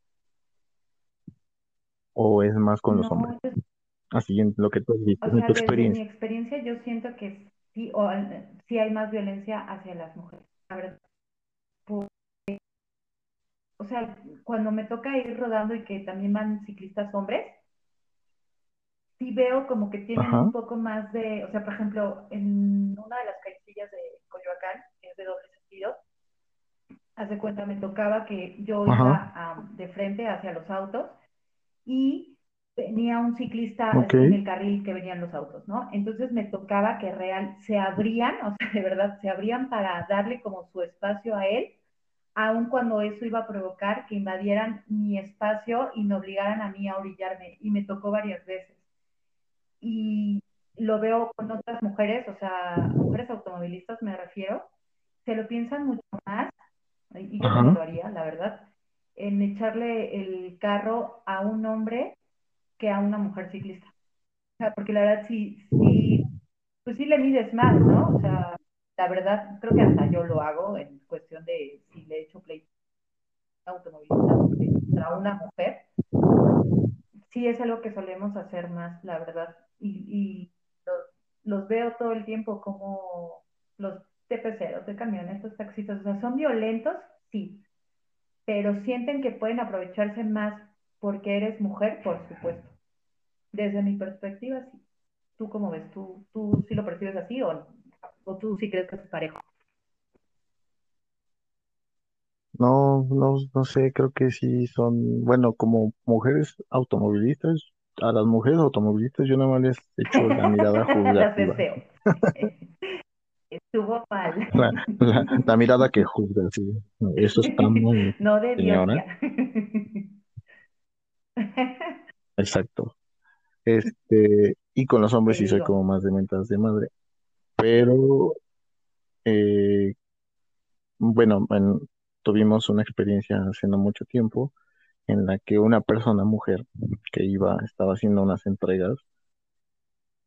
o es más con los hombres? Así en lo que tú visto, o en sea, tu desde mi experiencia. experiencia yo siento que sí, o, sí hay más violencia hacia las mujeres, la verdad. Por- o sea, cuando me toca ir rodando y que también van ciclistas hombres, sí veo como que tienen Ajá, un poco más de, o sea, por ejemplo, en una de las callecillas de Coyoacán, que es de doble sentido, haz de cuenta, me tocaba que yo ajá, iba am, de frente hacia los autos y venía un ciclista ok, en el carril que venían los autos, ¿no? Entonces me tocaba que real se abrían, o sea, de verdad, se abrían para darle como su espacio a él, aun cuando eso iba a provocar que invadieran mi espacio y me obligaran a mí a orillarme, y me tocó varias veces. Y lo veo con otras mujeres, o sea, mujeres automovilistas me refiero, se lo piensan mucho más, y yo lo haría, la verdad, en echarle el carro a un hombre que a una mujer ciclista. O sea, porque la verdad sí, sí, pues sí le mides más, ¿no? O sea, la verdad, creo que hasta yo lo hago en cuestión de si le echo un automovilista contra una mujer, sí es algo que solemos hacer más, la verdad. Y, y los, los, veo todo el tiempo como los TPCeros de camiones, los taxistas, o sea, son violentos, sí, pero sienten que pueden aprovecharse más porque eres mujer, por supuesto. Desde mi perspectiva, sí. ¿Tú cómo ves? ¿Tú, tú sí lo percibes así o, o tú sí crees que es parejo? No, no, no sé, creo que sí son, bueno, como mujeres automovilistas, a las mujeres automovilistas yo nada más les echo la mirada juzgativa. Estuvo mal. La, la, la mirada que juzga, sí. Eso está muy, No de señora. Exacto. Este, y con los hombres sí soy como más de mentas de madre. Pero, eh, bueno, en- tuvimos una experiencia hace no mucho tiempo en la que una persona, mujer, que iba, estaba haciendo unas entregas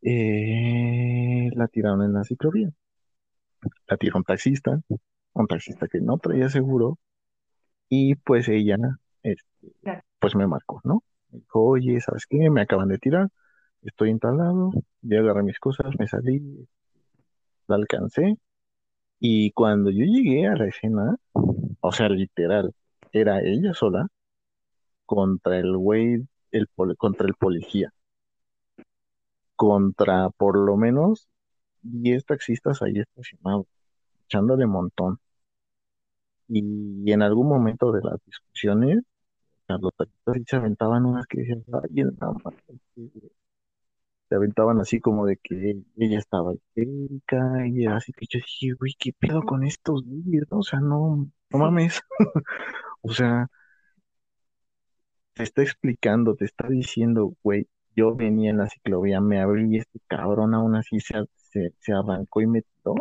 eh, la tiraron en la ciclovía. La tiró un taxista, un taxista que no traía seguro, y pues ella, este, Claro. pues me marcó, ¿no? Me dijo, oye, ¿sabes qué? Me acaban de tirar, estoy instalado, ya agarré mis cosas, me salí, la alcancé, y cuando yo llegué a la escena, o sea, literal, era ella sola contra el güey, el contra el policía, contra por lo menos 10 taxistas ahí estacionados, echándole montón. Y en algún momento de las discusiones, los taxistas sí se aventaban unas que decían, ay, no mames", se aventaban así como de que ella estaba histérica y así que yo dije, güey, ¿qué pedo con estos güeyes? no? O sea, no, no mames. O sea, te está explicando, te está diciendo, güey, yo venía en la ciclovía, me abrí y este cabrón aún así se, se, se arrancó y me tiró.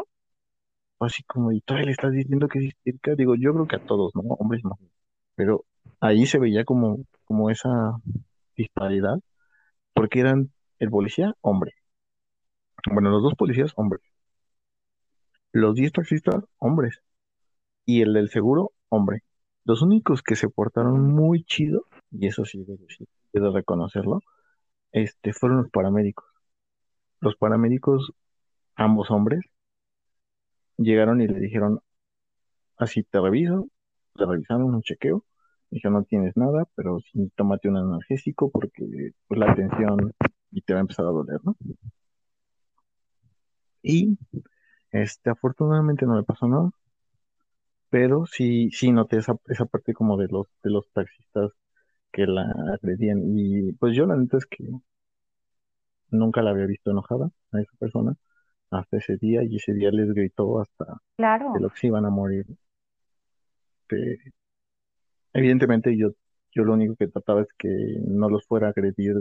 Así como, y todavía le estás diciendo que es histérica. Digo, yo creo que a todos, ¿no? Hombres y mujeres. Pero ahí se veía como, como esa disparidad, porque eran el policía, hombre. Bueno, los dos policías, hombres. Los 10 taxistas, hombres. Y el del seguro, hombre. Los únicos que se portaron muy chido, y eso sí, debo reconocerlo, este, fueron los paramédicos. Los paramédicos, ambos hombres, llegaron y le dijeron, así te reviso, le revisaron un chequeo, dijeron, no tienes nada, pero sí tómate un analgésico porque pues, la tensión y te va a empezar a doler, ¿no? Y este, afortunadamente no le pasó nada, pero sí, sí noté esa, esa parte como de los, de los taxistas que la agredían. Y pues yo la neta es que nunca la había visto enojada a esa persona hasta ese día, y ese día les gritó hasta Claro. de lo que se iban a morir. Evidentemente yo, yo lo único que trataba es que no los fuera a agredir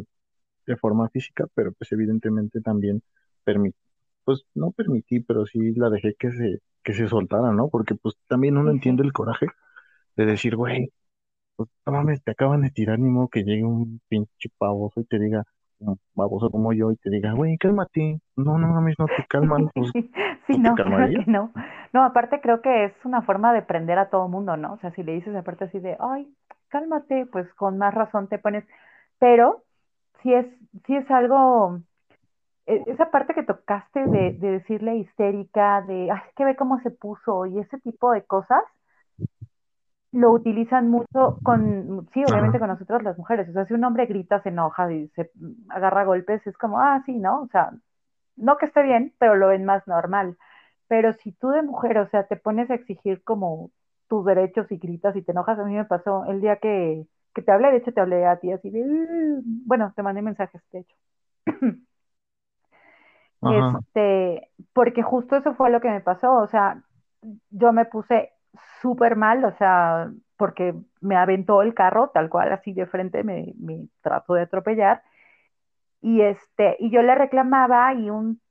de forma física, pero pues evidentemente también permití, pues no permití, pero sí la dejé que se, que se soltara, ¿no? Porque pues también uno entiende el coraje de decir, güey, pues no mames, te acaban de tirar, ni modo que llegue un pinche pavoso y te diga, baboso como yo, y te diga, güey, cálmate, no, no mames, no te calman, pues Sí, ¿no te no, claro calmaría? que no. No, aparte creo que es una forma de prender a todo mundo, ¿no? O sea, si le dices aparte así de, ay, cálmate, pues con más razón te pones. Pero si es, si es algo, e- esa parte que tocaste de, de decirle histérica, de, ay, es que ve cómo se puso y ese tipo de cosas, lo utilizan mucho con, sí, obviamente Ajá. con nosotros las mujeres. O sea, si un hombre grita, se enoja y se agarra golpes, es como, ah, sí, ¿no? O sea, no que esté bien, pero lo ven más normal. Pero si tú de mujer, o sea, te pones a exigir como tus derechos y gritas y te enojas, a mí me pasó el día que, que te hablé, de hecho te hablé a ti así de, "Uh", bueno, te mandé mensajes, de hecho. Ajá. Este, porque justo eso fue lo que me pasó, o sea, yo me puse súper mal, o sea, porque me aventó el carro, tal cual, así de frente, me, me trató de atropellar, y este, y yo le reclamaba y un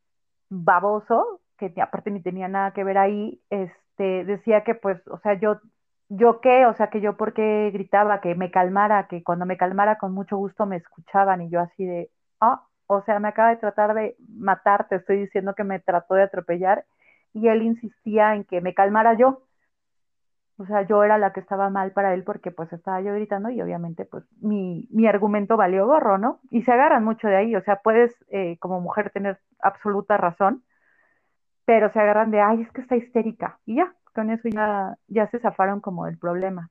baboso, que aparte ni tenía nada que ver ahí, este, decía que pues, o sea, yo, yo qué, o sea, que yo por qué gritaba, que me calmara, que cuando me calmara con mucho gusto me escuchaban. Y yo así de, ah, o sea, me acaba de tratar de matar, te estoy diciendo que me trató de atropellar y él insistía en que me calmara yo. O sea, yo era la que estaba mal para él porque pues estaba yo gritando y obviamente pues mi, mi argumento valió gorro, ¿no? Y se agarran mucho de ahí, o sea, puedes eh, como mujer tener absoluta razón, pero se agarran de, ay, es que está histérica. Y ya, con eso ya, ya se zafaron como del problema.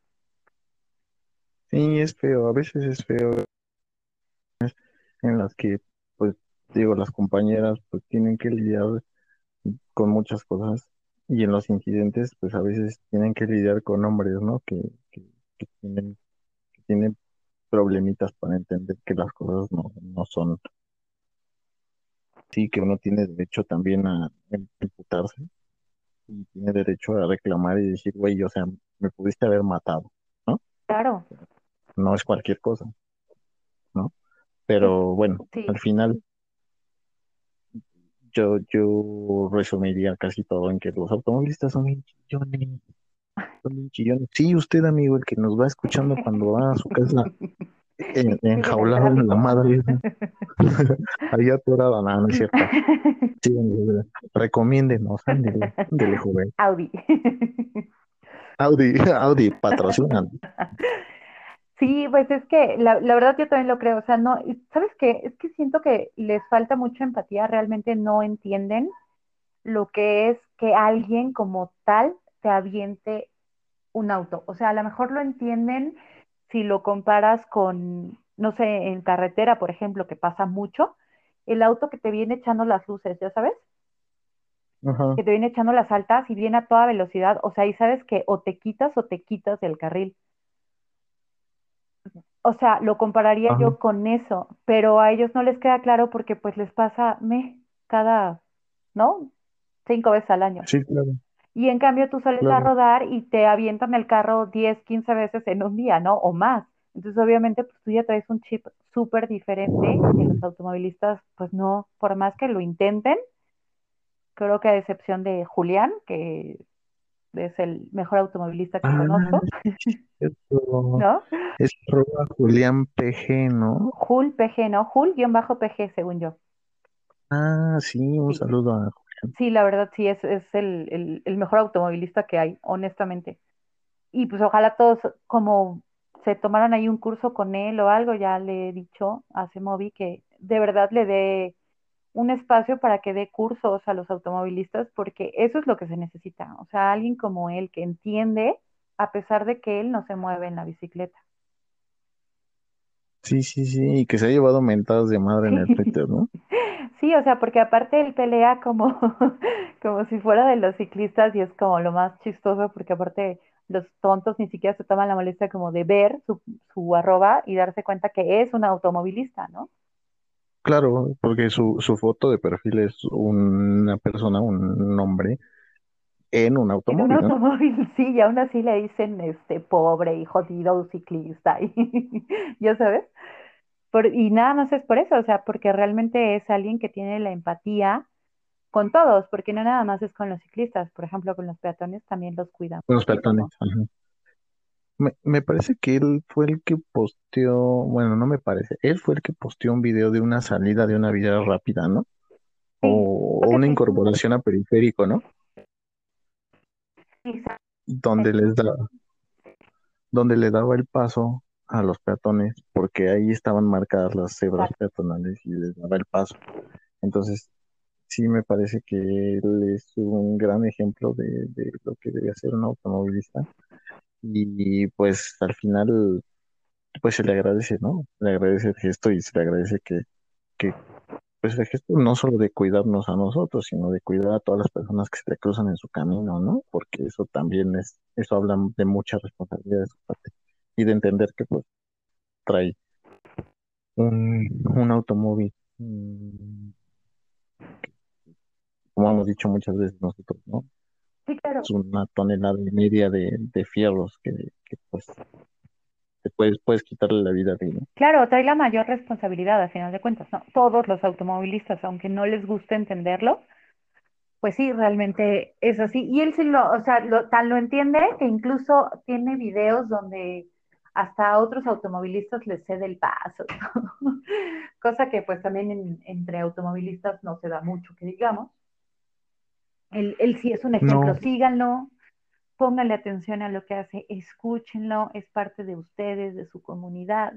Sí, es feo, a veces es feo en las que, pues, digo, las compañeras pues tienen que lidiar con muchas cosas y en los incidentes, pues a veces tienen que lidiar con hombres, ¿no? Que, que, que tienen, que tienen problemitas para entender que las cosas no, no son así, que uno tiene derecho también a imputarse y tiene derecho a reclamar y decir, güey, o sea, me pudiste haber matado, ¿no? Claro, No es cualquier cosa, ¿no? Pero bueno, sí, al final yo, yo resumiría casi todo en que los automovilistas son bien chillones, son bien chillones. Sí, usted, amigo, el que nos va escuchando cuando va a su casa en- enjaulado en la madre, Ahí atorada, no, no es cierto. Sí, recomiéndenos, ándele, ándele, joven. Audi. Audi, Audi, patrocinan. Sí, pues es que la, la verdad yo también lo creo, o sea, no, ¿sabes qué? Es que siento que les falta mucha empatía, realmente no entienden lo que es que alguien como tal te aviente un auto. O sea, a lo mejor lo entienden si lo comparas con, no sé, en carretera, por ejemplo, que pasa mucho, el auto que te viene echando las luces, ¿ya sabes? Ajá. Que te viene echando las altas y viene a toda velocidad, o sea, ahí sabes que o te quitas o te quitas del carril. O sea, lo compararía Ajá. yo con eso, pero a ellos no les queda claro porque pues les pasa me cada, ¿no? Cinco veces al año. Sí, claro, Y en cambio tú sales a claro. rodar y te avientan el carro 10, 15 veces en un día, ¿no? O más. Entonces, obviamente, pues tú ya traes un chip súper diferente que los automovilistas, pues no, por más que lo intenten, creo que a excepción de Julián, que es el mejor automovilista que Ah, conozco. ¿no? Es arroba Julián PG, ¿no? Jul PG, ¿no? Jul-PG, según yo. Ah, sí, un Sí. saludo a Sí, la verdad, sí, es, es el, el- el mejor automovilista que hay, honestamente. Y pues ojalá todos como se tomaran ahí un curso con él o algo, ya le he dicho a Semovi que de verdad le dé un espacio para que dé cursos a los automovilistas, porque eso es lo que se necesita. O sea, alguien como él que entiende, a pesar de que él no se mueve en la bicicleta. Sí, sí, sí, y que se ha llevado mentadas de madre en el Twitter, ¿no? Sí, o sea, porque aparte él pelea como, como si fuera de los ciclistas y es como lo más chistoso porque aparte los tontos ni siquiera se toman la molestia como de ver su, su arroba y darse cuenta que es un automovilista, ¿no? Claro, porque su, su foto de perfil es una persona, un hombre en un En un automóvil, ¿no? automóvil, sí, y aún así le dicen este pobre y jodido ciclista, y, ya sabes. Por- y nada más es por eso, o sea, porque realmente es alguien que tiene la empatía con todos, porque no nada más es con los ciclistas, por ejemplo, con los peatones también los cuidan Con los peatones. ajá. Me, me parece que él fue el que posteó, bueno, no me parece, él fue el que posteó un video de una salida de una vía rápida, ¿no? Sí, O una sí. incorporación a periférico, ¿no? Sa- Donde les da, donde le daba el paso a los peatones, porque ahí estaban marcadas las cebras Exacto. peatonales y les daba el paso. Entonces, sí me parece que él es un gran ejemplo de, de lo que debe hacer un automovilista. Y pues al final, pues se le agradece, ¿no? Le agradece el gesto y se le agradece que, que pues el gesto no solo de cuidarnos a nosotros, sino de cuidar a todas las personas que se le cruzan en su camino, ¿no? Porque eso también es, eso habla de mucha responsabilidad de su parte y de entender que pues trae un, un automóvil, mm, como hemos dicho muchas veces nosotros, ¿no? Sí, claro. Es una tonelada y media de, de fierros que, que pues te puedes, puedes quitarle la vida de, ¿no? Claro, trae la mayor responsabilidad a final de cuentas, ¿no? Todos los automovilistas, aunque no les guste entenderlo, pues sí, realmente es así. Y él sí lo, o sea, lo, tan lo entiende que incluso tiene videos donde hasta a otros automovilistas les cede el paso, ¿no? Cosa que pues también en- entre automovilistas no se da mucho, que digamos. Él, él sí es un ejemplo, No, síganlo, pónganle atención a lo que hace, escúchenlo, es parte de ustedes, de su comunidad,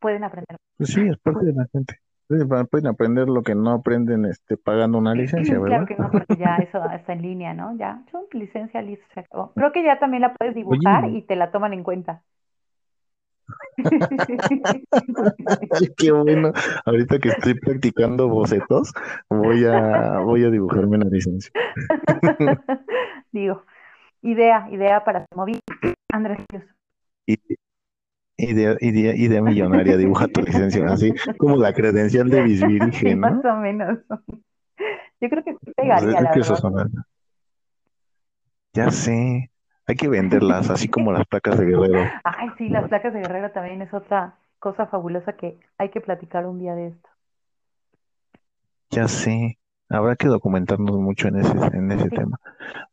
pueden aprender. pues sí, es parte de la gente. Pueden aprender lo que no aprenden este, pagando una licencia, Claro ¿verdad? que no, porque ya eso está en línea, ¿no? Ya, chum, licencia, listo, se acabó. Creo que ya también la puedes dibujar Oye, y te la toman en cuenta. Ay, qué bueno. Ahorita que estoy practicando bocetos, voy a, voy a dibujarme una licencia. Digo, idea, idea para móvil. Andrés. Y, idea, idea, idea millonaria, dibuja tu licencia, así como la credencial de Bisbirige, ¿no? más o menos. Yo creo que Pues pegaría, la verdad. Ya sé, hay que venderlas, así como las placas de Guerrero. Ay, sí, las placas de Guerrero también es otra cosa fabulosa que hay que platicar un día de esto. Ya sé, habrá que documentarnos mucho en ese, en ese Sí. tema.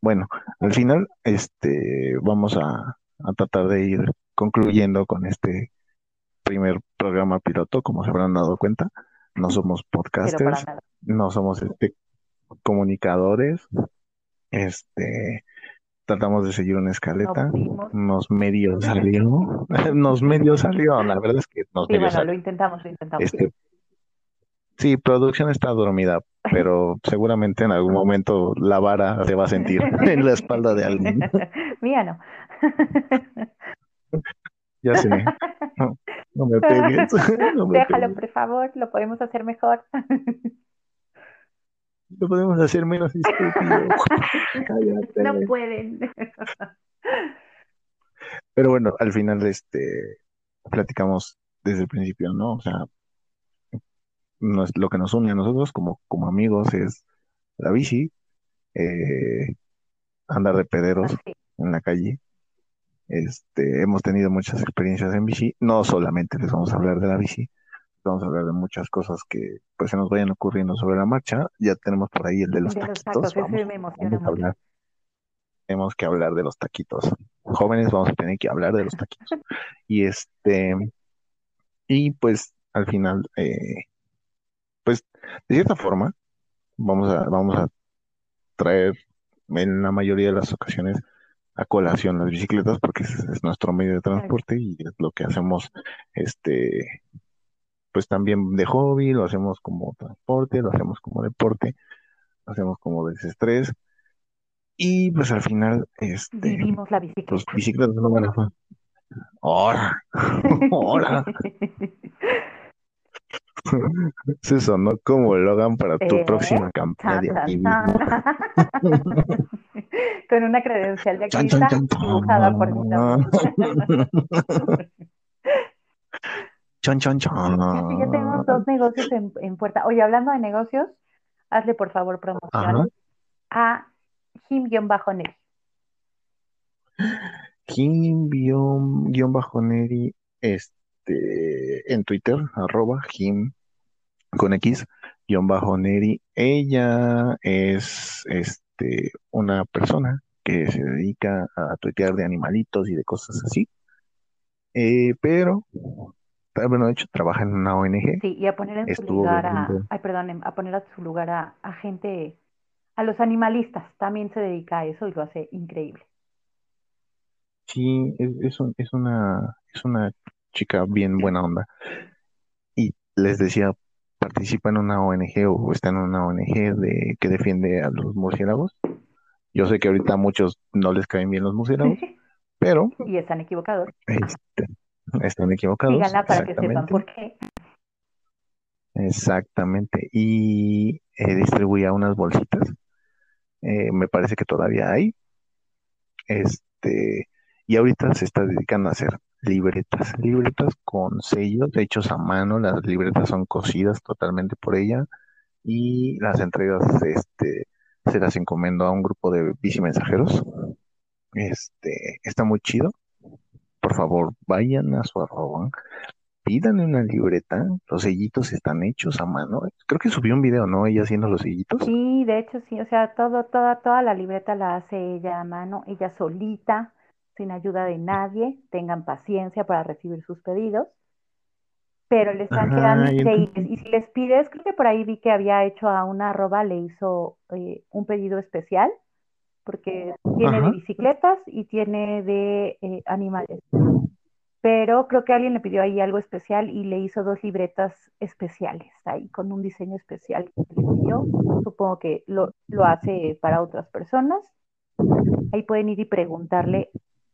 Bueno, al final, este, vamos a, a tratar de ir concluyendo con este, primer programa piloto, como se habrán dado cuenta. No somos podcasters, no somos este, comunicadores. Este, tratamos de seguir una escaleta. Nos medio salió. Nos medio salió. La verdad es que nos Sí, medio bueno, salió. lo intentamos, lo intentamos. Este, sí, producción está dormida, pero seguramente en algún momento la vara se va a sentir en la espalda de alguien. Mía no. Ya sé. No, no me pegues. No me Déjalo, pegues. por favor, lo podemos hacer mejor. Lo podemos hacer menos estúpido. No pueden. Pero bueno, al final este platicamos desde el principio, ¿no? O sea, nos- lo que nos une a nosotros como, como amigos es la bici, eh, andar de pederos en la calle. Este, hemos tenido muchas experiencias en bici. No solamente les vamos a hablar de la bici, vamos a hablar de muchas cosas que pues se nos vayan ocurriendo sobre la marcha. Ya tenemos por ahí el de los De los taquitos. tacos, Vamos, me vamos a hablar. Tenemos que hablar de los taquitos. Jóvenes, vamos a tener que hablar de los taquitos. Y este, y pues al final, eh, pues de cierta forma, vamos a, vamos a traer en la mayoría de las ocasiones a colación las bicicletas porque es, es nuestro medio de transporte y es lo que hacemos, este, pues también de hobby, lo hacemos como transporte, lo hacemos como deporte, lo hacemos como desestrés y pues al final, este, Vivimos la pues bicicleta. bicicletas no van a ¡Hora! ¡Hora! Se sonó como Logan para tu Eh, próxima campaña de. Con una credencial de chan, dibujada por mí Chan, chan, Sí, ya tenemos dos negocios en, en puerta. Oye, hablando de negocios, hazle por favor promoción Ajá. a Jim-Neri. Jim guion, guion bajo Neri, este, en Twitter, arroba Jim con X, guion bajo Neri. Ella es, este, una persona que se dedica a tuitear de animalitos y de cosas así. Eh, pero, bueno, de hecho, trabaja en una ONG. Sí, y a poner en su lugar a, ay, perdón, a poner a su lugar a, a gente, a los animalistas. También se dedica a eso y lo hace increíble. Sí, es, es, un- es una, es una chica bien buena onda. Y les decía, participa en una ONG o está en una ONG de, que defiende a los murciélagos. Yo sé que ahorita a muchos no les caen bien los murciélagos, pero Y están equivocados. este, están equivocados. Síganla para que sepan Exactamente. por qué. Exactamente. Y eh, distribuía unas bolsitas. Eh, me parece que todavía hay. Este, y ahorita se está dedicando a hacer libretas, libretas con sellos hechos a mano. Las libretas son cosidas totalmente por ella y las entregas, este, se las encomendó a un grupo de bici mensajeros. Este, está muy chido. Por favor, vayan a su arroba, pídanle una libreta. Los sellitos están hechos a mano. Creo que subió un video, ¿no? Ella haciendo los sellitos. Sí, de hecho sí, o sea, todo, toda, toda la libreta la hace ella a mano, ella solita, sin ayuda de nadie. Tengan paciencia para recibir sus pedidos. Pero le están quedando y increíbles. Y si les pides, creo que por ahí vi que había hecho a una arroba, le hizo eh, un pedido especial, porque tiene de bicicletas y tiene de eh, animales. Pero creo que alguien le pidió ahí algo especial y le hizo dos libretas especiales ahí, con un diseño especial que le pidió. Supongo que lo, lo hace para otras personas. Ahí pueden ir y preguntarle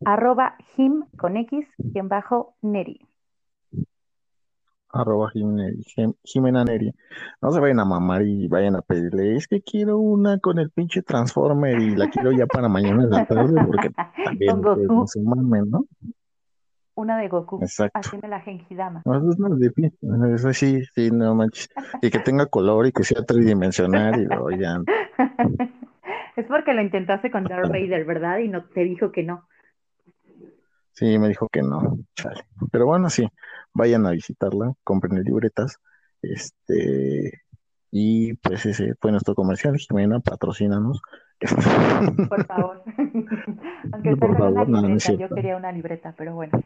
arroba him con x quien bajo neri. Arroba Jimena, Jim- Jimena Neri. No se vayan a mamar y vayan a pedirle, es que quiero una con el pinche Transformer y la quiero ya para mañana en la tarde porque también Con pues, Goku. no se mamen, ¿no? Una de Goku, Exacto. haciendo la Genkidama. No, eso es más pie. Eso sí, sí, no manches. Y que tenga color y que sea tridimensional y lo ya. Es porque lo intentaste con Darth Vader, ¿verdad? Y no te dijo que no. Sí, me dijo que no. Chale. Pero bueno, sí, vayan a visitarla, compren libretas. Este, y pues ese fue nuestro comercial. Jimena, patrocínanos. Por favor. Aunque Por favor, no, no libreta, yo quería una libreta, pero bueno.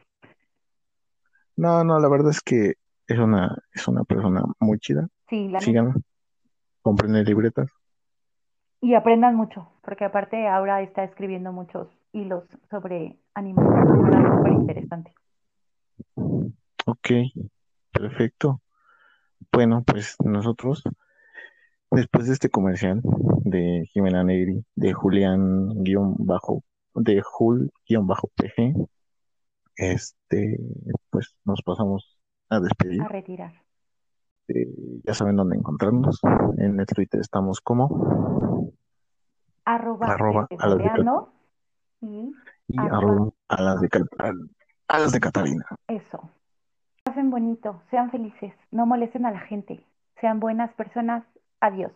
No, no, la verdad es que es una, es una persona muy chida. Sí, la. Síganla, compren libretas. Y aprendan mucho, porque aparte ahora está escribiendo muchos hilos sobre animación. Está súper interesante. Ok, perfecto. Bueno, pues nosotros, después de este comercial de Jimena Negri, de Julián guion bajo, de Jul guion bajo PG, este, pues nos pasamos a despedir. A retirar. Eh, ya saben dónde encontrarnos. En el Twitter estamos como Arroba, Arroba a las de Galeano y y Arroba. arroba a las de Cat- a las de Catalina. eso. Pasen bonito, sean felices, no molesten a la gente, sean buenas personas. Adiós.